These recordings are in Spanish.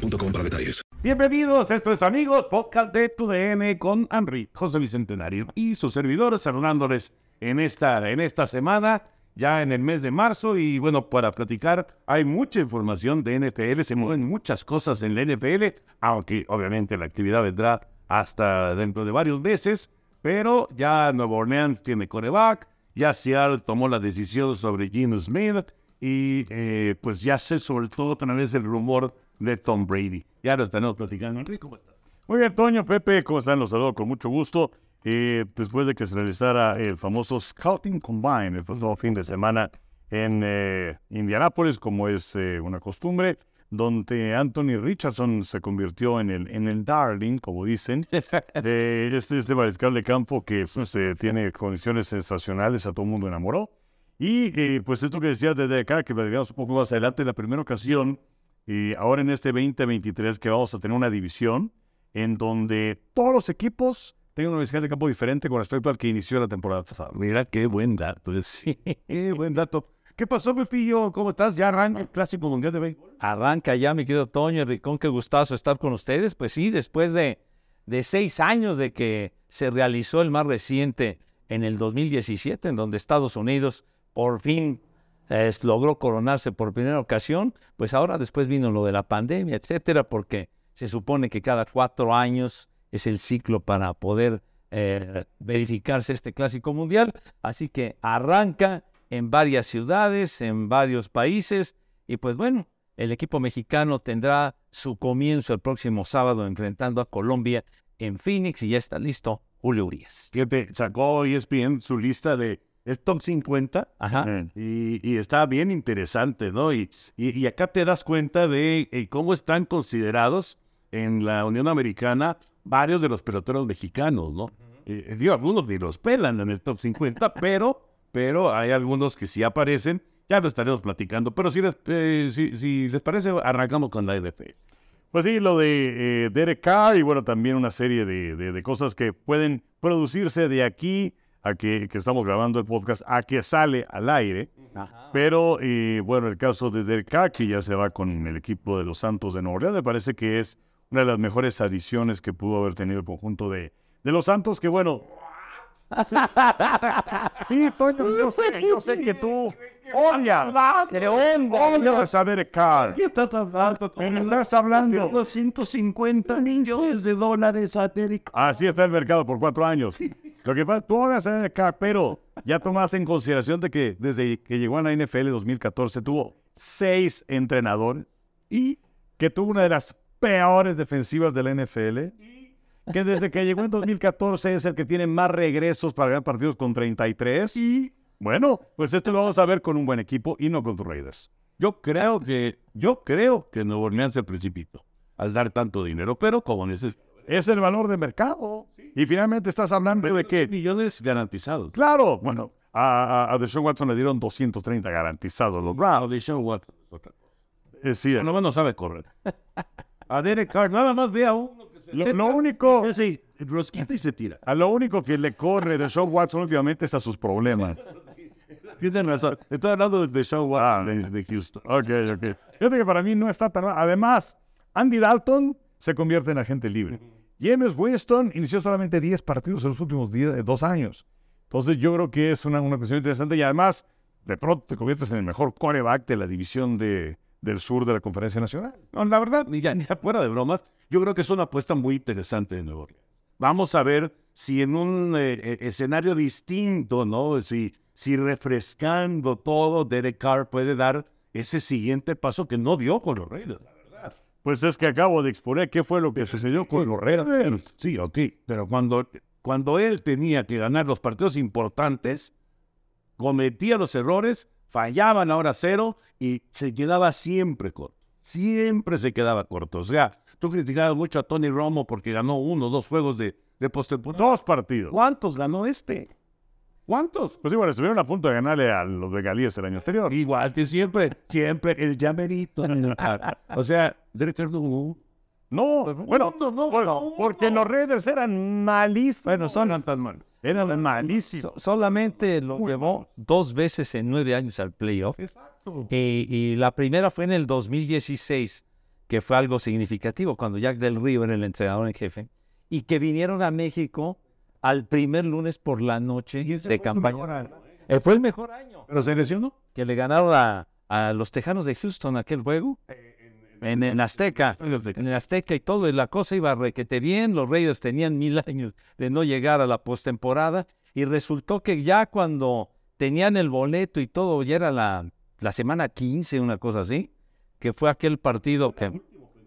para detalles. Bienvenidos, esto es amigos, podcast de tu DN con Henry, José Bicentenario y sus servidores saludándoles en esta, en esta semana, ya en el mes de marzo. Y bueno, para platicar, hay mucha información de NFL, se mueven muchas cosas en la NFL, aunque obviamente la actividad vendrá hasta dentro de varios meses. Pero ya Nueva Orleans tiene coreback, ya Seattle tomó la decisión sobre Gino Smith y eh, pues ya se soltó otra vez el rumor de Tom Brady. Ya lo estamos platicando. Enrique, ¿cómo estás? Muy bien, Toño, Pepe, ¿cómo están? Los saludo con mucho gusto. Eh, después de que se realizara el famoso Scouting Combine el pasado fin de semana en eh, Indianápolis, como es eh, una costumbre, donde Anthony Richardson se convirtió en el, en el darling, como dicen, de este, este mariscal de campo que pues, tiene condiciones sensacionales, a todo el mundo enamoró. Y pues esto que decía desde acá, que platicamos un poco más adelante, la primera ocasión y ahora en este 2023 que vamos a tener una división en donde todos los equipos tengan una universidad de campo diferente con respecto al que inició la temporada pasada. Mira qué buen dato. Sí, qué buen dato. ¿Qué pasó, Pepillo? ¿Cómo estás? ¿Ya arranca el Clásico Mundial de Béisbol? Arranca ya, mi querido Toño, Ricón, qué gustazo estar con ustedes. Pues sí, después de, de seis años de que se realizó el más reciente en el 2017, en donde Estados Unidos por fin logró coronarse por primera ocasión, pues ahora después vino lo de la pandemia, etcétera, porque se supone que cada cuatro años es el ciclo para poder eh, verificarse este clásico mundial. Así que arranca en varias ciudades, en varios países, y pues bueno, el equipo mexicano tendrá su comienzo el próximo sábado enfrentando a Colombia en Phoenix y ya está listo Julio Urias. Fíjate, sacó ESPN su lista de el top 50. Ajá. Y, está bien interesante, ¿no? Y, y, acá te das cuenta de eh, cómo están considerados en la Unión Americana varios de los peloteros mexicanos, ¿no? Eh, digo, algunos ni los pelan en el top 50, pero, pero hay algunos que sí aparecen. Ya lo estaremos platicando. Pero si les, eh, si, les parece, arrancamos con la NFL. Pues sí, lo de Derek Carr y bueno, también una serie de, de cosas que pueden producirse de aquí a que, estamos grabando el podcast, a que sale al aire. Pero eh, bueno, el caso de Derek que ya se va con el equipo de los Santos de Nueva Orleans, me parece que es una de las mejores adiciones que pudo haber tenido el conjunto de, de los Santos, que bueno, sí, Toño, yo sé, yo sé que tú odias, odias a Derek Carr. ¿Qué estás hablando? Me estás hablando. 250 millones de dólares a Derek Así está el mercado por cuatro años. Lo que pasa, tú odias a Derek Carr, pero ya tomaste en consideración de que desde que llegó a la NFL en 2014 tuvo seis entrenadores y que tuvo una de las peores defensivas de la NFL que desde que llegó en 2014 es el que tiene más regresos para ganar partidos con 33. Y bueno, pues esto lo vamos a ver con un buen equipo y no con los Raiders. Yo creo que, yo creo que Nuevo Orleans se precipitó al dar tanto dinero, pero como dices, es el valor de mercado. Y finalmente estás hablando de qué? Millones garantizados. Claro, bueno, a, a, Deshaun Watson le dieron 230 garantizados los Browns. Deshaun Watson es. Eh, sí, no, no sabe correr. a Derek Carr, nada más ve a uno lo, único. Sí, rosquita y se tira. A lo único que le corre de Sean Watson últimamente es a sus problemas. Tienen razón. Estoy hablando de Sean Watson ah. de, Houston. Ok, ok. Fíjate que para mí no está tan mal. Además, Andy Dalton se convierte en agente libre. James Winston inició solamente 10 partidos en los últimos eh, dos años. Entonces, yo creo que es una, una cuestión interesante y además, de pronto te conviertes en el mejor coreback de la división de, del sur de la Conferencia Nacional. No, la verdad, ni, ya, ni fuera de bromas, yo creo que es una apuesta muy interesante de Nuevo Orleans. Vamos a ver si en un eh, eh, escenario distinto, ¿no? Si, si refrescando todo, Derek Carr puede dar ese siguiente paso que no dio con los Raiders. Pues es que acabo de exponer qué fue lo que sucedió con los Raiders. Sí, ok, pero cuando, cuando él tenía que ganar los partidos importantes, cometía los errores fallaban ahora cero y se quedaba siempre corto. siempre se quedaba corto. O sea, tú criticabas mucho a Tony Romo porque ganó uno o dos juegos de, de postemporada. Dos partidos. ¿Cuántos ganó este? ¿Cuántos? Pues igual, estuvieron a punto de ganarle a los bengalíes el año anterior. Igual que siempre, siempre el llamerito. o sea, Carr no. No, bueno, no, no, bueno, no, porque no. los Raiders eran malísimos. Bueno, son- eran tan malos. Eran malísimos. So- solamente lo llevó dos veces en nueve años al playoff. Exacto. Y, y la primera fue en el 2016, que fue algo significativo, cuando Jack Del Río era el entrenador en jefe, y que vinieron a México al primer lunes por la noche de campaña. Eh, fue el mejor año. ¿Pero se lesionó? Que le ganaron a, a los Tejanos de Houston aquel juego. En, en Azteca. En el Azteca y todo, y la cosa iba requete bien. Los Raiders tenían mil años de no llegar a la postemporada. Y resultó que ya cuando tenían el boleto y todo, ya era la, la semana 15, una cosa así, que fue aquel partido que.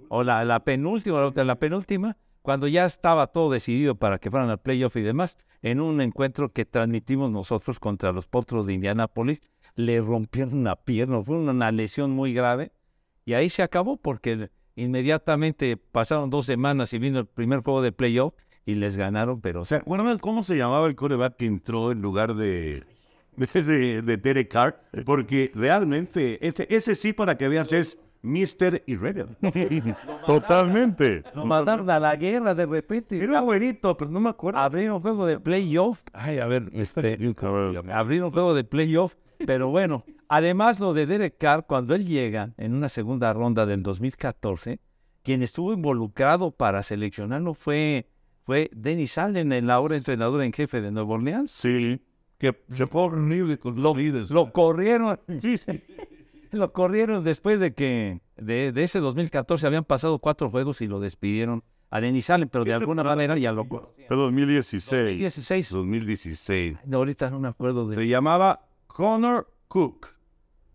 O la, la penúltima, la, la penúltima, cuando ya estaba todo decidido para que fueran al playoff y demás, en un encuentro que transmitimos nosotros contra los Potros de Indianápolis, le rompieron una pierna, fue una lesión muy grave. Y ahí se acabó porque inmediatamente pasaron dos semanas y vino el primer juego de playoff y les ganaron, pero ¿Se acuerdan cómo se llamaba el coreback que entró en lugar de, de, de Derek Carr? Porque realmente, ese, ese sí, para que veas, es Mr. Irrelevant. Totalmente. lo mandaron a la guerra de repente. Era güerito, pero no me acuerdo. Abrieron juego de playoff. Ay, a ver, este. Abrieron juego de playoff. Pero bueno, además lo de Derek Carr, cuando él llega en una segunda ronda del 2014, quien estuvo involucrado para seleccionarlo fue, fue Dennis Allen, el ahora entrenador en jefe de Nueva Orleans. Sí. que se fue horrible con los líderes. Lo corrieron. Lo corrieron después de que de, de ese 2014 habían pasado cuatro juegos y lo despidieron a Denis Allen, pero de alguna manera ya lo conocían. Fue 2016. 16. 2016. No, ahorita no me acuerdo de. Se llamaba Connor Cook.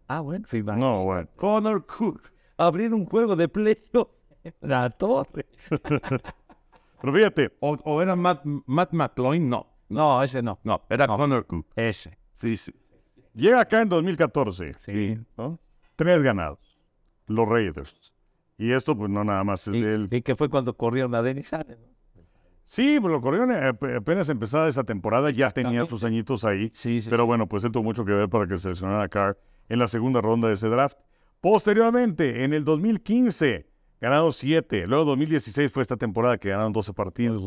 Ah, bueno, mal. No, bueno. Connor Cook. Abrir un juego de playoff. La torre. Pero fíjate, O, o era Matt, Matt McCloin, no. No, ese no. No, era Connor Cook. Ese. Sí, sí. llega acá en 2014. Sí. ¿no? Tres ganados. Los Raiders. Y esto, pues no nada más es Y, de él. y que fue cuando corrieron a Denis Allen. ¿no? Sí, pues lo corrieron eh, ap- apenas empezada esa temporada, ya tenía sus añitos ahí. Sí, sí. Pero bueno, pues él tuvo mucho que ver para que seleccionara a Carr en la segunda ronda de ese draft. Posteriormente, en el 2015, ganaron 7. Luego 2016 fue esta temporada que ganaron 12 partidos.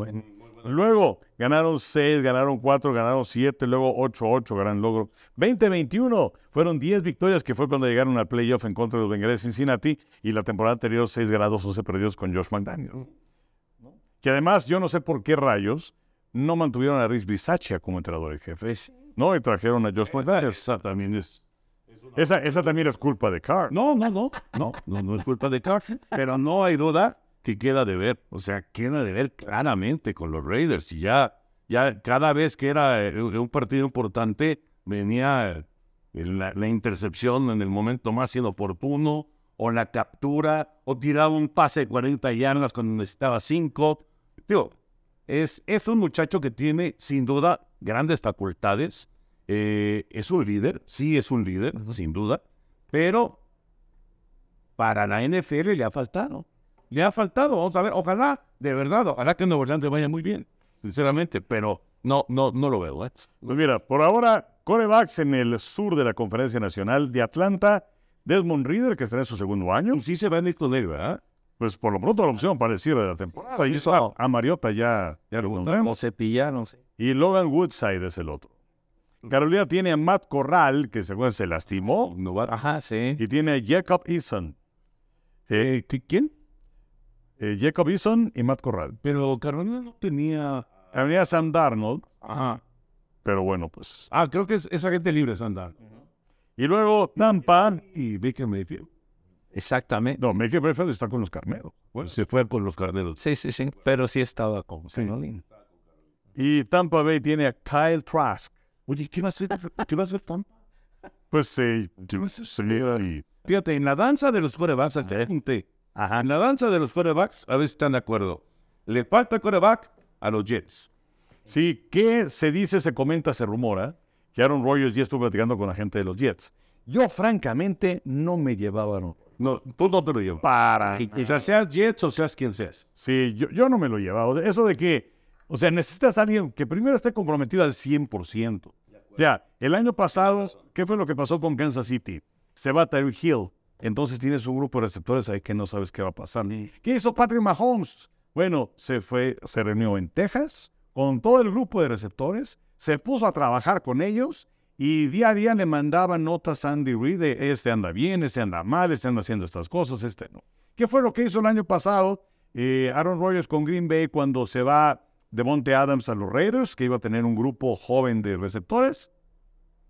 Luego ganaron 6, ganaron 4, ganaron 7, luego 8-8, gran logro. 2021 fueron 10 victorias, que fue cuando llegaron al playoff en contra de los Bengals de Cincinnati. Y la temporada anterior, 6 ganados, 11 perdidos con Josh McDaniel. Que además, yo no sé por qué rayos no mantuvieron a Rich Bisaccia como entrenador en jefe. Pues, No, y trajeron a Josh McDaniel. Esa también es. Esa, esa también es culpa de Carr. No, no, no. No, no, no es culpa de Carr. Pero no hay duda que queda de ver. O sea, queda de ver claramente con los Raiders. Y ya, ya cada vez que era eh, un partido importante, venía eh, la, la intercepción en el momento más inoportuno, o la captura, o tiraba un pase de 40 yardas cuando necesitaba 5. Digo, es, es un muchacho que tiene, sin duda, grandes facultades. Eh, es un líder, sí es un líder, sin duda, pero para la NFL le ha faltado. Le ha faltado, vamos a ver, ojalá, de verdad, ojalá que Nuevo Orleans le vaya muy bien, sinceramente, pero no, no, no lo veo. ¿eh? Pues mira, por ahora, corebacks en el sur de la Conferencia Nacional de Atlanta, Desmond Reader, que estará en su segundo año. Y sí se va a ir con él, ¿verdad? Pues por lo pronto la opción para el cierre de la temporada. Y eso a, a Mariota ya, ya lo encontramos. cepillaron. sí. Y Logan Woodside es el otro. Carolina tiene a Matt Corral, que según se lastimó. No va- Ajá, sí. Y tiene a Jacob Eason. Eh, ¿qui- ¿Quién? Eh, Jacob Eason y Matt Corral. Pero Carolina no tenía... Había Sam Darnold, Ajá. pero bueno, pues. Ah, creo que es esa gente libre, Sandar. Y luego Tampa. Y Baker Mayfield. Exactamente. No, Mickey Brayfield está con los carneros. Bueno, se fue con los carneros. Sí, sí, sí. Pero sí estaba con Sí. Carolina. Y Tampa Bay tiene a Kyle Trask. Oye, ¿qué va a hacer? ¿Qué va a hacer Tampa? Pues eh, se queda y Fíjate, en la danza de los corebacks, gente, en la danza de los corebacks, a ver si están de acuerdo. Le falta coreback a los Jets. Sí, que se dice, se comenta, se rumora que Aaron Rodgers ya estuvo platicando con la gente de los Jets. Yo, francamente, no me llevaba a Aaron Rodgers. No, tú no te lo llevas. Para. Y quizás seas Jets o seas quien seas. Sí, yo, yo no me lo he llevado. Eso de que, o sea, necesitas a alguien que primero esté comprometido al 100%. O sea, el año pasado, ¿qué fue lo que pasó con Kansas City? Se va Tyreek Hill. Entonces tienes un grupo de receptores ahí que no sabes qué va a pasar. ¿Qué hizo Patrick Mahomes? Bueno, se fue, se reunió en Texas con todo el grupo de receptores, se puso a trabajar con ellos y día a día le mandaban notas a Andy Reid de este anda bien, este anda mal, este anda haciendo estas cosas, este no. ¿Qué fue lo que hizo el año pasado eh, Aaron Rodgers con Green Bay cuando se va de Monte Adams a los Raiders, que iba a tener un grupo joven de receptores?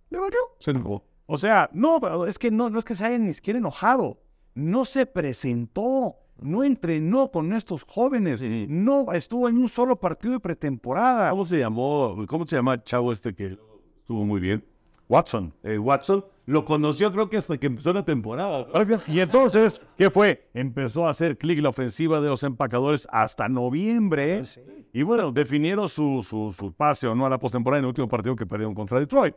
Le valió. Se enojó. O sea, no, pero es que no, no es que se haya ni siquiera enojado. No se presentó, no entrenó con estos jóvenes, no estuvo en un solo partido de pretemporada. ¿Cómo se llamó? ¿Cómo se llama el chavo este que estuvo muy bien? Watson. Eh, Watson. Lo conoció creo que hasta que empezó la temporada. Y entonces, ¿qué fue? Empezó a hacer clic la ofensiva de los empacadores hasta noviembre. Y bueno, definieron su, su, su pase o no a la postemporada en el último partido que perdieron contra Detroit.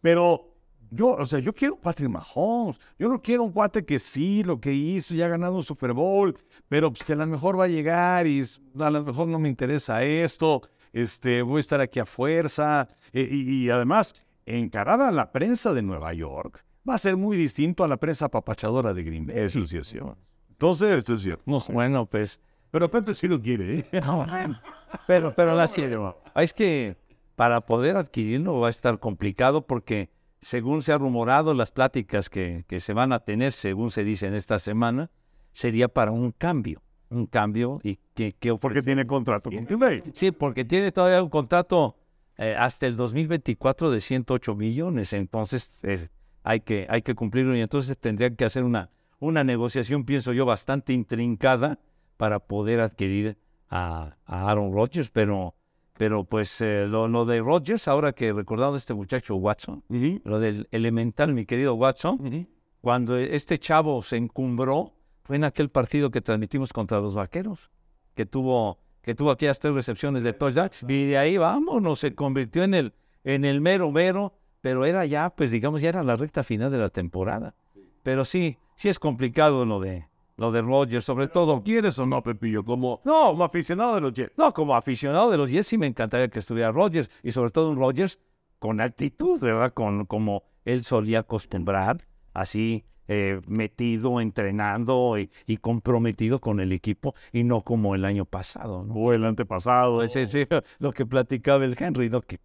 Pero yo, o sea, yo quiero Patrick Mahomes. Yo no quiero un cuate que sí, lo que hizo, ya ha ganado un Super Bowl, pero pues, que a lo mejor va a llegar y a lo mejor no me interesa esto. Este, voy a estar aquí a fuerza. Eh, y, y además, encarar a la prensa de Nueva York va a ser muy distinto a la prensa papachadora de Green Bay. Eso sí es cierto. Entonces, esto es cierto. No, bueno, pues. Pero Pepe sí lo quiere, ¿eh? Pero, pero la serio, es que para poder adquirirlo va a estar complicado porque según se ha rumorado, las pláticas que, que se van a tener, según se dice en esta semana, sería para un cambio. Un cambio y que, que Porque tiene contrato con Green Bay. Sí, porque tiene todavía un contrato eh, hasta el 2024 de 108 millones. Entonces eh, hay, que, hay que cumplirlo y entonces tendrían que hacer una, una negociación, pienso yo, bastante intrincada para poder adquirir a, a Aaron Rodgers. Pero, pero pues eh, lo, lo, de Rodgers, ahora que recordado este muchacho Watson, uh -huh. lo del elemental, mi querido Watson, uh -huh. cuando este chavo se encumbró, fue en aquel partido que transmitimos contra los vaqueros, que tuvo que tuvo aquellas tres recepciones de touchdown, y de ahí vámonos, se convirtió en el, en el mero mero, pero era ya, pues digamos, ya era la recta final de la temporada. Pero sí, sí es complicado lo de, lo de Rodgers, sobre todo. ¿Quieres o no, Pepillo? Como, no, como aficionado de los Jets. No, como aficionado de los Jets sí me encantaría que estuviera Rodgers, y sobre todo un Rodgers con actitud, ¿verdad? Con, como él solía acostumbrar, así eh, metido, entrenando y, y, comprometido con el equipo y no como el año pasado. ¿no? O el antepasado. Sí, sí, lo que platicaba el Henry, ¿no? que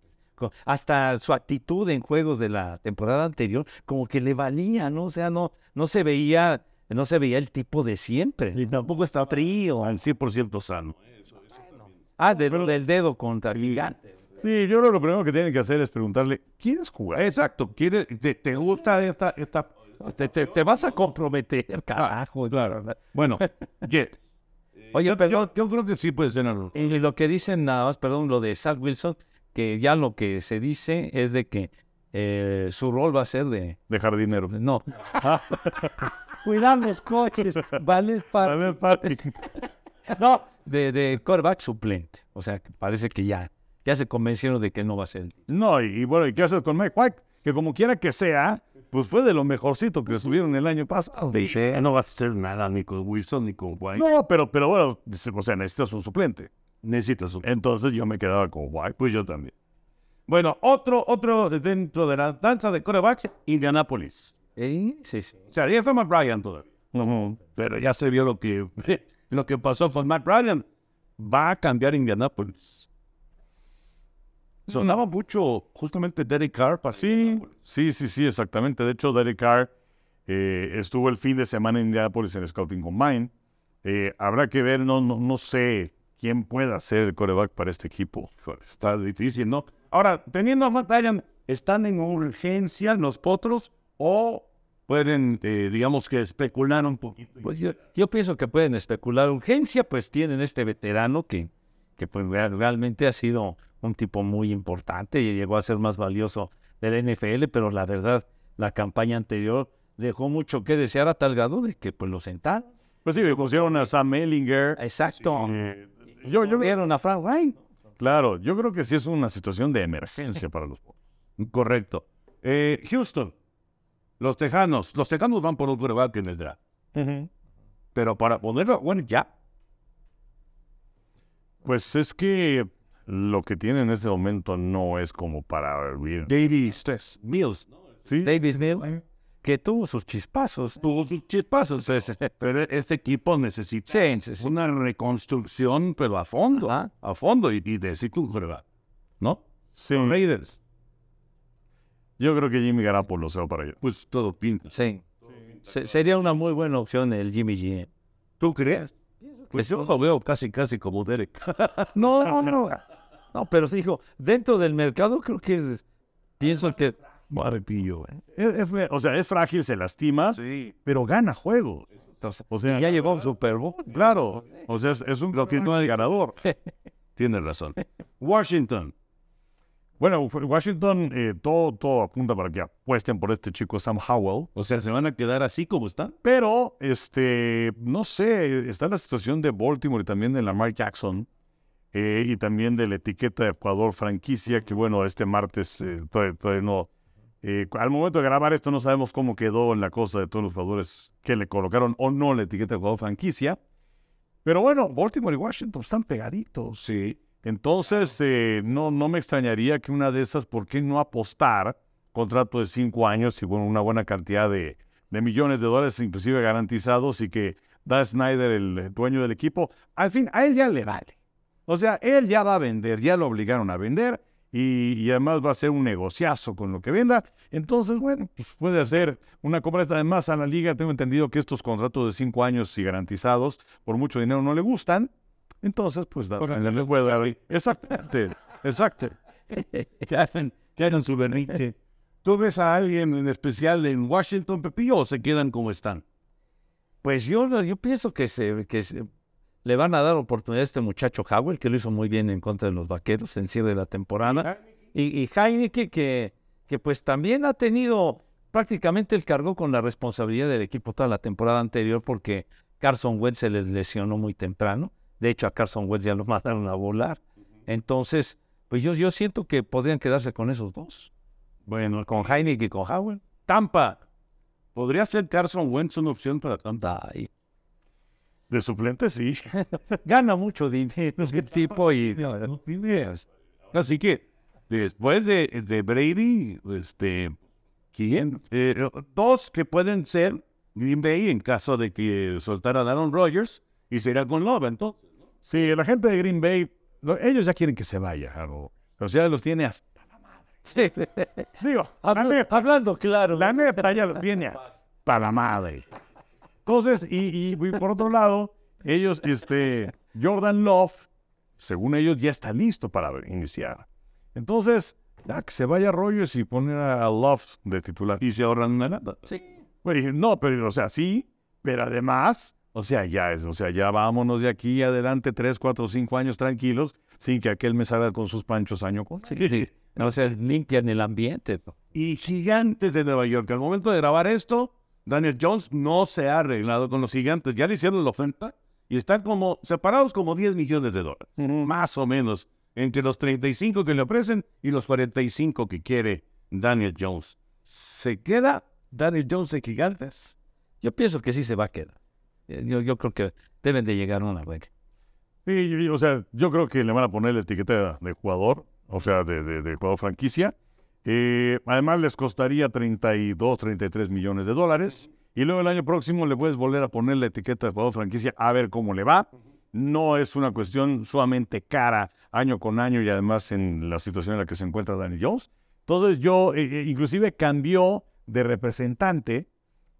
hasta su actitud en juegos de la temporada anterior como que le valía, ¿no? O sea, no, no se veía no se veía el tipo de siempre. Y tampoco está frío. Al 100% sano. Eso, eso ah, de, Pero, del dedo contra el gigante. Sí, yo creo que lo primero que tienen que hacer es preguntarle, ¿quieres jugar? Exacto, ¿quieres, te, te gusta esta, esta te, te, te, vas a comprometer, carajo. Claro. Bueno, Jet. Oye, yo, perdón. Yo, yo, creo que sí puede ser algo. Y lo que dicen nada más, perdón, lo de Zach Wilson, que ya lo que se dice es de que eh, su rol va a ser de... De jardinero. No. Cuidar los coches. Vale, Vale, Patrick. no, de, de quarterback suplente. O sea, parece que ya, ya se convencieron de que no va a ser. No, y, y bueno, ¿y qué haces con Mike White? Que como quiera que sea, pues fue de lo mejorcito que estuvieron el año pasado. Sí, no va a hacer nada ni con Wilson ni con White. No, pero, pero bueno, o sea, necesitas un suplente. Necesitas un Entonces yo me quedaba con White. Pues yo también. Bueno, otro, otro dentro de la danza de corebacks, Indianapolis. ¿Eh? Sí, sí. O sea, ya está Matt Ryan todavía. Uh -huh. Pero ya se vio lo que, lo que pasó con Matt Ryan. Va a cambiar Indianapolis. Sonaba mucho justamente Derek Carr. Para sí, sí, sí, sí, exactamente. De hecho, Derek Carr eh, estuvo el fin de semana en Indianapolis en el Scouting Combine. Eh, habrá que ver, no, no, no sé quién pueda ser el coreback para este equipo. Está difícil, ¿no? Ahora, teniendo a Matt Ryan, ¿están en urgencia los potros o pueden, eh, digamos que especular un poquito? Pues yo, yo, pienso que pueden especular. Urgencia, pues tienen este veterano que, que pues realmente ha sido un tipo muy importante y llegó a ser más valioso del NFL, pero la verdad, la campaña anterior dejó mucho que desear a tal grado de que pues lo sentaron. Pues sí, le pusieron a Sam Ellinger. Exacto. Eh, yo, yo vieron a Frank Wright. Claro, yo creo que sí es una situación de emergencia para los Correcto. Eh, Houston, los Tejanos, los Tejanos van por un quarterback en el draft. Pero para ponerlo, bueno, ya. Pues es que lo que tiene en este momento no es como para vivir. Davis Mills. ¿Sí? Davis Mills, que tuvo sus chispazos. Tuvo sus chispazos. Pero este equipo necesita Sí, sí, sí. una reconstrucción, pero a fondo. Ajá. A fondo. Y, y necesita un quarterback, ¿No? Sí. Los Raiders. Yo creo que Jimmy Garapolo se va para allá. Pues todo pinta. Sí. Se- sería una muy buena opción el Jimmy G. ¿Tú crees? Pues yo lo veo casi, casi como Derek. no, no, no. No, pero digo, dentro del mercado creo que es- pienso que Marpillo, ¿eh? Es- es- o sea, es frágil, se lastima, Sí. pero gana juegos. entonces, O sea, ya llegó a un Super Bowl. claro. O sea, es, es un Lo que no es ganador. Tienes razón. Washington. Bueno, Washington, eh, todo, todo apunta para que apuesten por este chico Sam Howell. O sea, se van a quedar así como están. Pero, este, no sé, está la situación de Baltimore y también de Lamar Jackson. eh, y también de la etiqueta de jugador franquicia, que bueno, este martes eh, todavía, todavía no. eh, al momento de grabar esto no sabemos cómo quedó en la cosa de todos los jugadores que le colocaron o no la etiqueta de jugador franquicia. Pero bueno, Baltimore y Washington están pegaditos. Sí. Entonces, eh, no, no me extrañaría que una de esas, ¿por qué no apostar? Contrato de cinco años y bueno, una buena cantidad de, de millones de dólares, inclusive garantizados, y que Dan Snyder, el dueño del equipo, al fin, a él ya le vale. O sea, él ya va a vender, ya lo obligaron a vender, y, y además va a ser un negociazo con lo que venda. Entonces, bueno, pues puede hacer una compra además a la liga. Tengo entendido que estos contratos de cinco años y garantizados por mucho dinero no le gustan. Entonces, pues da, le puede dar. Exactamente, exacto. que hacen, su berrinche. ¿Tú ves a alguien en especial en Washington, Pepillo, o se quedan como están? Pues yo, yo pienso que, se, que se- le van a dar oportunidad a este muchacho Howell, que lo hizo muy bien en contra de los vaqueros en cierre de la temporada. Y, y Heineke, que, que pues también ha tenido, prácticamente él cargó con la responsabilidad del equipo toda la temporada anterior porque Carson Wentz se les lesionó muy temprano. De hecho, a Carson Wentz ya lo mandaron a volar. Entonces, pues yo, yo siento que podrían quedarse con esos dos. Bueno, Con Heineke y con Howell. Tampa. ¿Podría ser Carson Wentz una opción para Tampa? Ay, De suplente, sí. Gana mucho dinero ese tipo y... No ideas. Así que, después de, de Brady, este, ¿quién? Eh, dos que pueden ser Green Bay en caso de que soltaran a Aaron Rodgers y será con Love, entonces. Sí, la gente de Green Bay, lo- ellos ya quieren que se vaya. O sea, los tiene hasta. Sí. Digo, la Habla- neta, hablando claro. la neta ya los tiene hasta la madre. Entonces, y, y- y por otro lado, ellos, este, Jordan Love, según ellos, ya está listo para iniciar. Entonces, ya que se vaya Rogers y poner a Love de titular. Y se ahorran una lana. Sí. Bueno, dije, no, pero, o sea, sí, pero además, o sea, ya es, o sea, ya vámonos de aquí adelante tres, cuatro, cinco años tranquilos, sin que aquel me salga con sus panchos año con Sí, sí. O sea, limpian el ambiente. ¿no? Y gigantes de Nueva York. Al momento de grabar esto, Daniel Jones no se ha arreglado con los gigantes. Ya le hicieron la oferta y están como separados como 10 millones de dólares. Más o menos. Entre los 35 que le ofrecen y los 45 que quiere Daniel Jones. ¿Se queda Daniel Jones en gigantes? Yo pienso que sí se va a quedar. Eh, Yo, yo creo que deben de llegar a una regla. Sí, o sea, yo creo que le van a poner la etiqueta de jugador, o sea, de, de- de jugador franquicia. Eh, además, les costaría 32, 33 millones de dólares. Y luego el año próximo le puedes volver a poner la etiqueta de jugador franquicia a ver cómo le va. No es una cuestión sumamente cara año con año y además en la situación en la que se encuentra Danny Jones. Entonces yo, eh, inclusive cambió de representante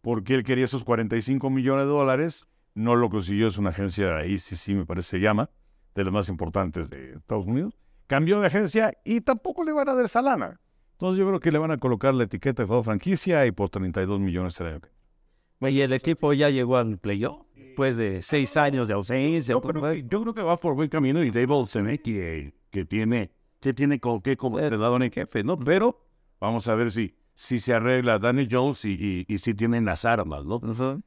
porque él quería esos 45 millones de dólares. No lo consiguió, es una agencia, ahí sí, sí me parece se llama, de las más importantes de Estados Unidos. Cambió de agencia y tampoco le van a dar esa lana. Entonces yo creo que le van a colocar la etiqueta de franquicia y por 32 millones el año Y el equipo ya llegó al playoff después de seis años de ausencia. Yo creo, que, yo creo que va por buen camino y Dave Olsen, que, que tiene, que tiene con qué como entrenador en jefe, ¿no? Pero vamos a ver si, si se arregla Danny Jones y, y, y si tienen las armas, ¿no?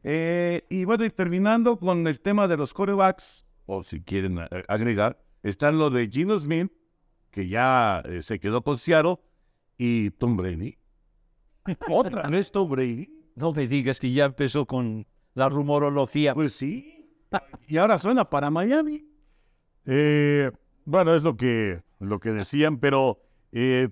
Eh, y bueno, y terminando con el tema de los corebacks, o si quieren eh, agregar, están lo de Gino Smith, que ya eh, se quedó con Seattle, y Tom Brady. Otra vez Tom Brady. No me digas que ya empezó con la rumorología. Pues sí. Y ahora suena para Miami. Eh, bueno, es lo que, lo que decían, pero eh,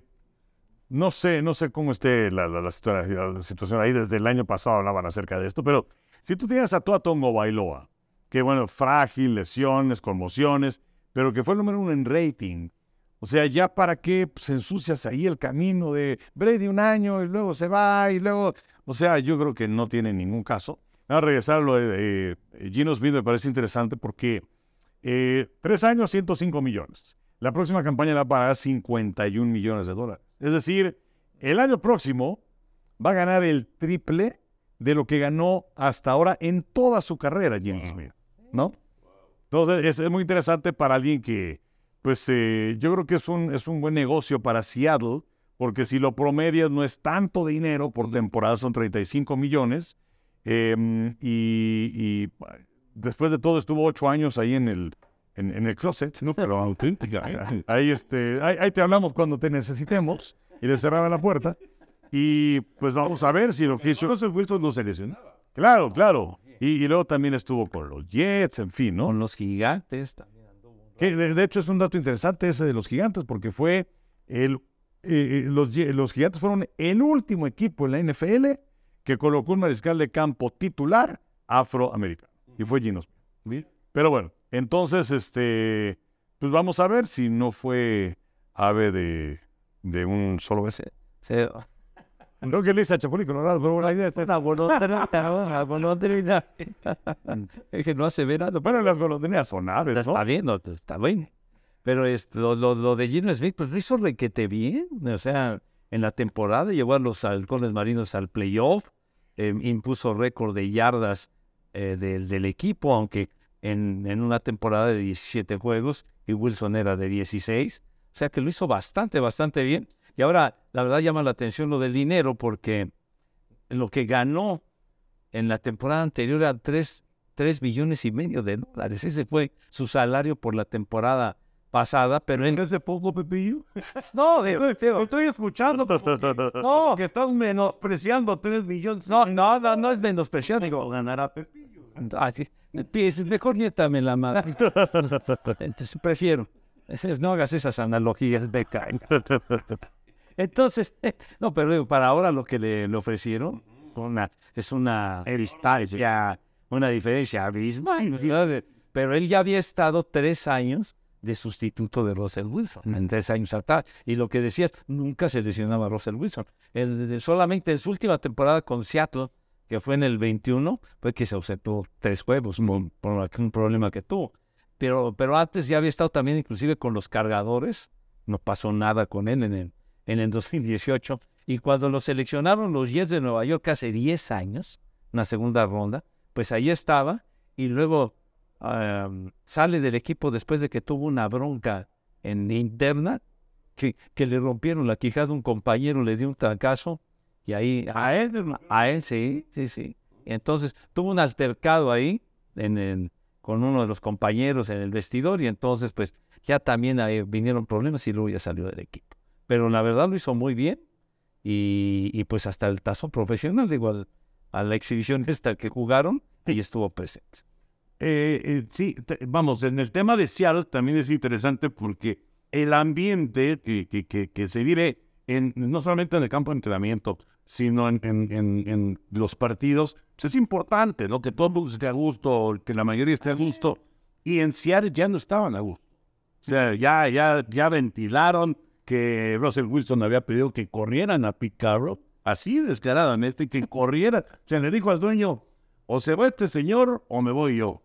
no sé, no sé cómo esté la, la- la situa- la situación ahí. Desde el año pasado hablaban acerca de esto, pero si tú tienes a Tua Tongo Bailoa, que bueno, frágil, lesiones, conmociones, pero que fue el número uno en rating. O sea, ya para qué pues, ensucias ahí el camino de Brady un año y luego se va y luego, o sea, yo creo que no tiene ningún caso. A regresar a lo de eh, Gino me parece interesante porque eh, tres años, 105 millones. La próxima campaña le va a pagar 51 millones de dólares. Es decir, el año próximo va a ganar el triple de lo que ganó hasta ahora en toda su carrera, Gino Smith. ¿No? Entonces, es, es muy interesante para alguien que, pues, eh, yo creo que es un, es un buen negocio para Seattle, porque si lo promedias no es tanto dinero por temporada, son 35 millones. em, y, y, después de todo estuvo ocho años ahí en el, en, en el closet. No, pero auténtica. ¿eh? Ahí, este, ahí, ahí te hablamos cuando te necesitemos. Y le cerraban la puerta. Y pues vamos a ver si lo que hizo. Russell Wilson no se lesionaba. Claro, claro. Y, y luego también estuvo con los Jets, en fin, ¿no? Con los gigantes también. Que de, de hecho es un dato interesante ese de los gigantes, porque fue el. eh, eh, los, los gigantes fueron el último equipo en la NFL que colocó un mariscal de campo titular afroamericano. Y fue Gino Smith. Pero bueno, entonces, este. Pues vamos a ver si no fue ave de, de un solo. Se- Creo que le dice a Chapulín Colorado, pero la idea es Una golondrina, golondrina. Es que no hace verano. Bueno, las golondrinas son aves, ¿no? Está bien, no, está bien. Pero es, lo, lo, lo de Gino Smith, pues lo hizo requete bien. O sea, en la temporada llevó a los halcones marinos al playoff, eh, impuso récord de yardas eh, del, del equipo, aunque en, en una temporada de 17 juegos y Wilson era de 16. O sea que lo hizo bastante, bastante bien. Y ahora, la verdad, llama la atención lo del dinero porque lo que ganó en la temporada anterior era 3, millones y medio de dólares. Ese fue su salario por la temporada pasada, pero él... ¿Hace poco, Pepillo? No, Estoy escuchando no, que están menospreciando 3 millones. no, no, no, no es menospreciar, digo, ganará Pepillo. ah, sí, pues, mejor niétame la madre. Entonces, prefiero. No hagas esas analogías, beca. Entonces, no, pero digo, para ahora lo que le, le ofrecieron una, es una distancia, una diferencia abismal. De- Pero él ya había estado tres años de sustituto de Russell Wilson, en tres años atrás. Y lo que decías, nunca se lesionaba Russell Wilson. De- solamente en su última temporada con Seattle, que fue en el 21, fue que se ausentó tres juegos por, aquel problema que tuvo. Pero, pero antes ya había estado también inclusive con los cargadores, no pasó nada con él en el, en el 2018. Y cuando lo seleccionaron los Jets de Nueva York hace 10 años, una segunda ronda, pues ahí estaba y luego sale del equipo después de que tuvo una bronca en interna, que, que le rompieron la quijada a un compañero, le dio un trancazo y ahí a él, a él sí, sí, sí. Y entonces tuvo un altercado ahí en el- con uno de los compañeros en el vestidor y entonces pues ya también ahí vinieron problemas y luego ya salió del equipo. Pero la verdad lo hizo muy bien y, y, pues hasta el tazo profesional, digo, al- a la exhibición esta que jugaron y estuvo presente. Eh, eh, sí, te- vamos, en el tema de Seattle también es interesante porque el ambiente que, que, que, que se vive en, no solamente en el campo de entrenamiento, sino en, en, en- en los partidos, pues es importante, ¿no? Que todo el mundo esté a gusto, que la mayoría esté a gusto. Y en Seattle ya no estaban a gusto. O sea, ya, ya, ya ventilaron que Russell Wilson había pedido que corrieran a Pete Carroll, así descaradamente, que corrieran. O sea, le dijo al dueño, o se va este señor o me voy yo.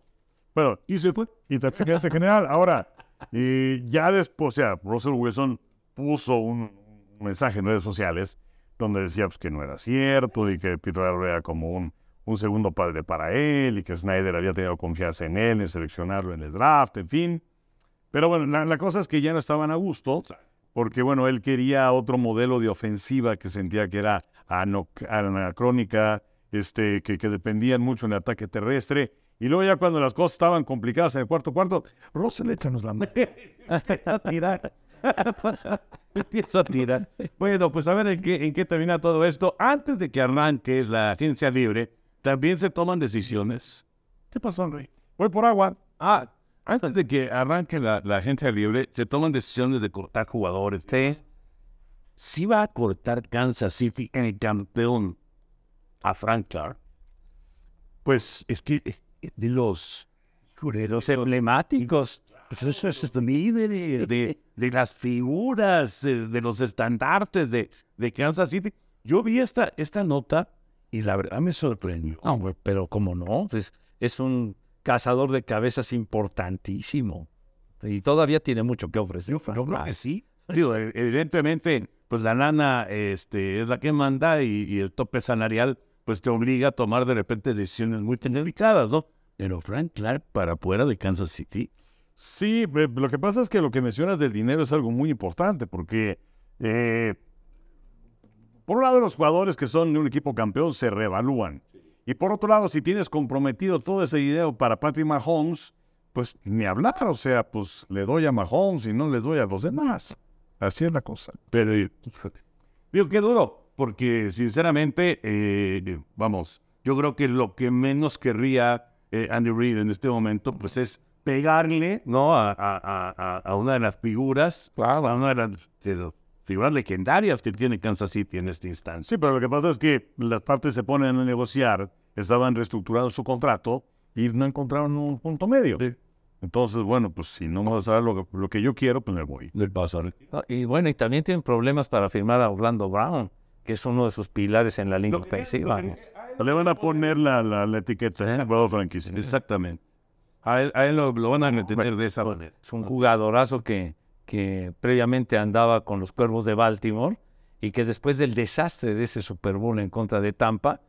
Bueno, y se fue. Y te fíjate, general. Ahora, eh, ya después, o sea, Russell Wilson puso un mensaje en redes sociales donde decía pues, que no era cierto y que Peter era como un, un segundo padre para él y que Snyder había tenido confianza en él, en seleccionarlo en el draft, en fin. Pero bueno, la, la cosa es que ya no estaban a gusto porque, bueno, él quería otro modelo de ofensiva que sentía que era anacrónica, este, que, que dependían mucho en el ataque terrestre. Y luego ya cuando las cosas estaban complicadas en el cuarto cuarto, Russell, échanos la mano. Empiezo a tirar. Bueno, pues a ver en qué, en qué termina todo esto. Antes de que arranque la ciencia libre, también se toman decisiones. ¿Qué pasó, Henry? Voy por agua. Ah, antes de que arranque la, la agencia libre, se toman decisiones de cortar jugadores. Sí. Si va a cortar Kansas City en el campeón a Frank Clark, pues es que de los, De los emblemáticos. Pues esos es líderes, de, de las figuras, eh, de los estandartes de, de Kansas City. Yo vi esta, esta nota y la verdad me sorprendió. No, pero cómo no, pues es un cazador de cabezas importantísimo. Y todavía tiene mucho que ofrecer. Yo creo que sí. Digo, e- evidentemente, pues la lana este, es la que manda y, y el tope salarial pues te obliga a tomar de repente decisiones muy delicadas, ¿no? Pero Frank Clark para fuera de Kansas City, Sí, lo que pasa es que lo que mencionas del dinero es algo muy importante porque, eh, por un lado, los jugadores que son de un equipo campeón se reevalúan. Y por otro lado, si tienes comprometido todo ese dinero para Patrick Mahomes, pues ni hablar, o sea, pues le doy a Mahomes y no le doy a los demás. Así es la cosa. pero digo, qué duro, porque sinceramente, eh, vamos, yo creo que lo que menos querría eh, Andy Reid en este momento, pues es pegarle, ¿no? A, a- a- una de las figuras, a una de las, de las figuras legendarias que tiene Kansas City en este instante. Sí, pero lo que pasa es que las partes se ponen a negociar, estaban reestructurando su contrato y no encontraron un punto medio. Sí. Entonces, bueno, pues si no me vas a dar lo, que- lo que yo quiero, pues me voy. Del paso. Y bueno, y también tienen problemas para firmar a Orlando Brown, que es uno de sus pilares en la línea ofensiva. Le van a poner la, la, la etiqueta de jugador franquicia. Exactamente. A él, a él lo, lo van a detener de esa manera. Es un jugadorazo que, que previamente andaba con los Cuervos de Baltimore y que después del desastre de ese Super Bowl en contra de Tampa,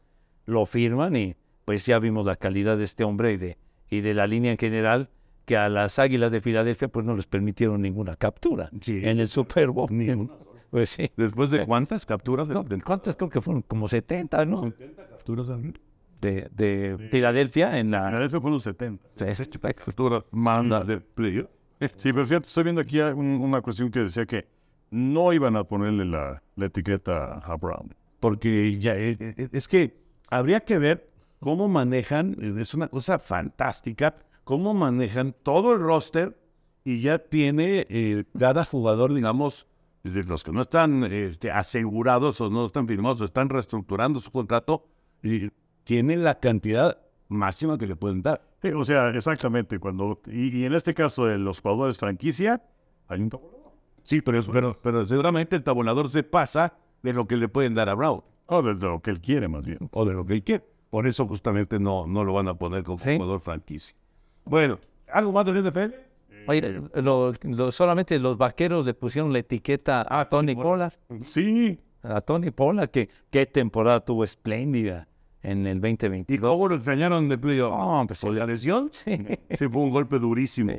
lo firman y pues ya vimos la calidad de este hombre y de, y de la línea en general, que a las Águilas de Filadelfia pues no les permitieron ninguna captura Sí. en el Super Bowl. Ni una Pues sí. Después de cuántas capturas? No, ¿Cuántas creo que fueron? Como 70, ¿no? capturas De, de Filadelfia en la... Filadelfia fue unos 70. capturas mandas de playoff. Sí, pero fíjate, estoy viendo aquí un- una cuestión que decía que no iban a ponerle la, la etiqueta a Brown. porque ya eh, eh, es que habría que ver cómo manejan, eh, es una cosa fantástica, cómo manejan todo el roster y ya tiene eh, cada jugador, digamos, de los que no están este, asegurados o no están firmados, o están reestructurando su contrato, y tienen la cantidad máxima que le pueden dar. Sí, o sea, exactamente. cuando y, y en este caso de los jugadores franquicia, hay un tabulador. Sí, pero, pero, pero seguramente el tabulador se pasa de lo que le pueden dar a Brown. O de lo que él quiere, más bien. o de lo que él quiere. Por eso justamente no, no lo van a poner como Sí. jugador franquicia. Bueno, ¿algo más del NFL? Oye, lo- lo- solamente los vaqueros le pusieron la etiqueta a Tony Pollard. Sí, A Tony Pollard, que qué temporada tuvo espléndida en el 2022. ¿Y cómo lo extrañaron de playoff? No, pues sí. ¿Por la lesión? Sí. Sí, fue un golpe durísimo.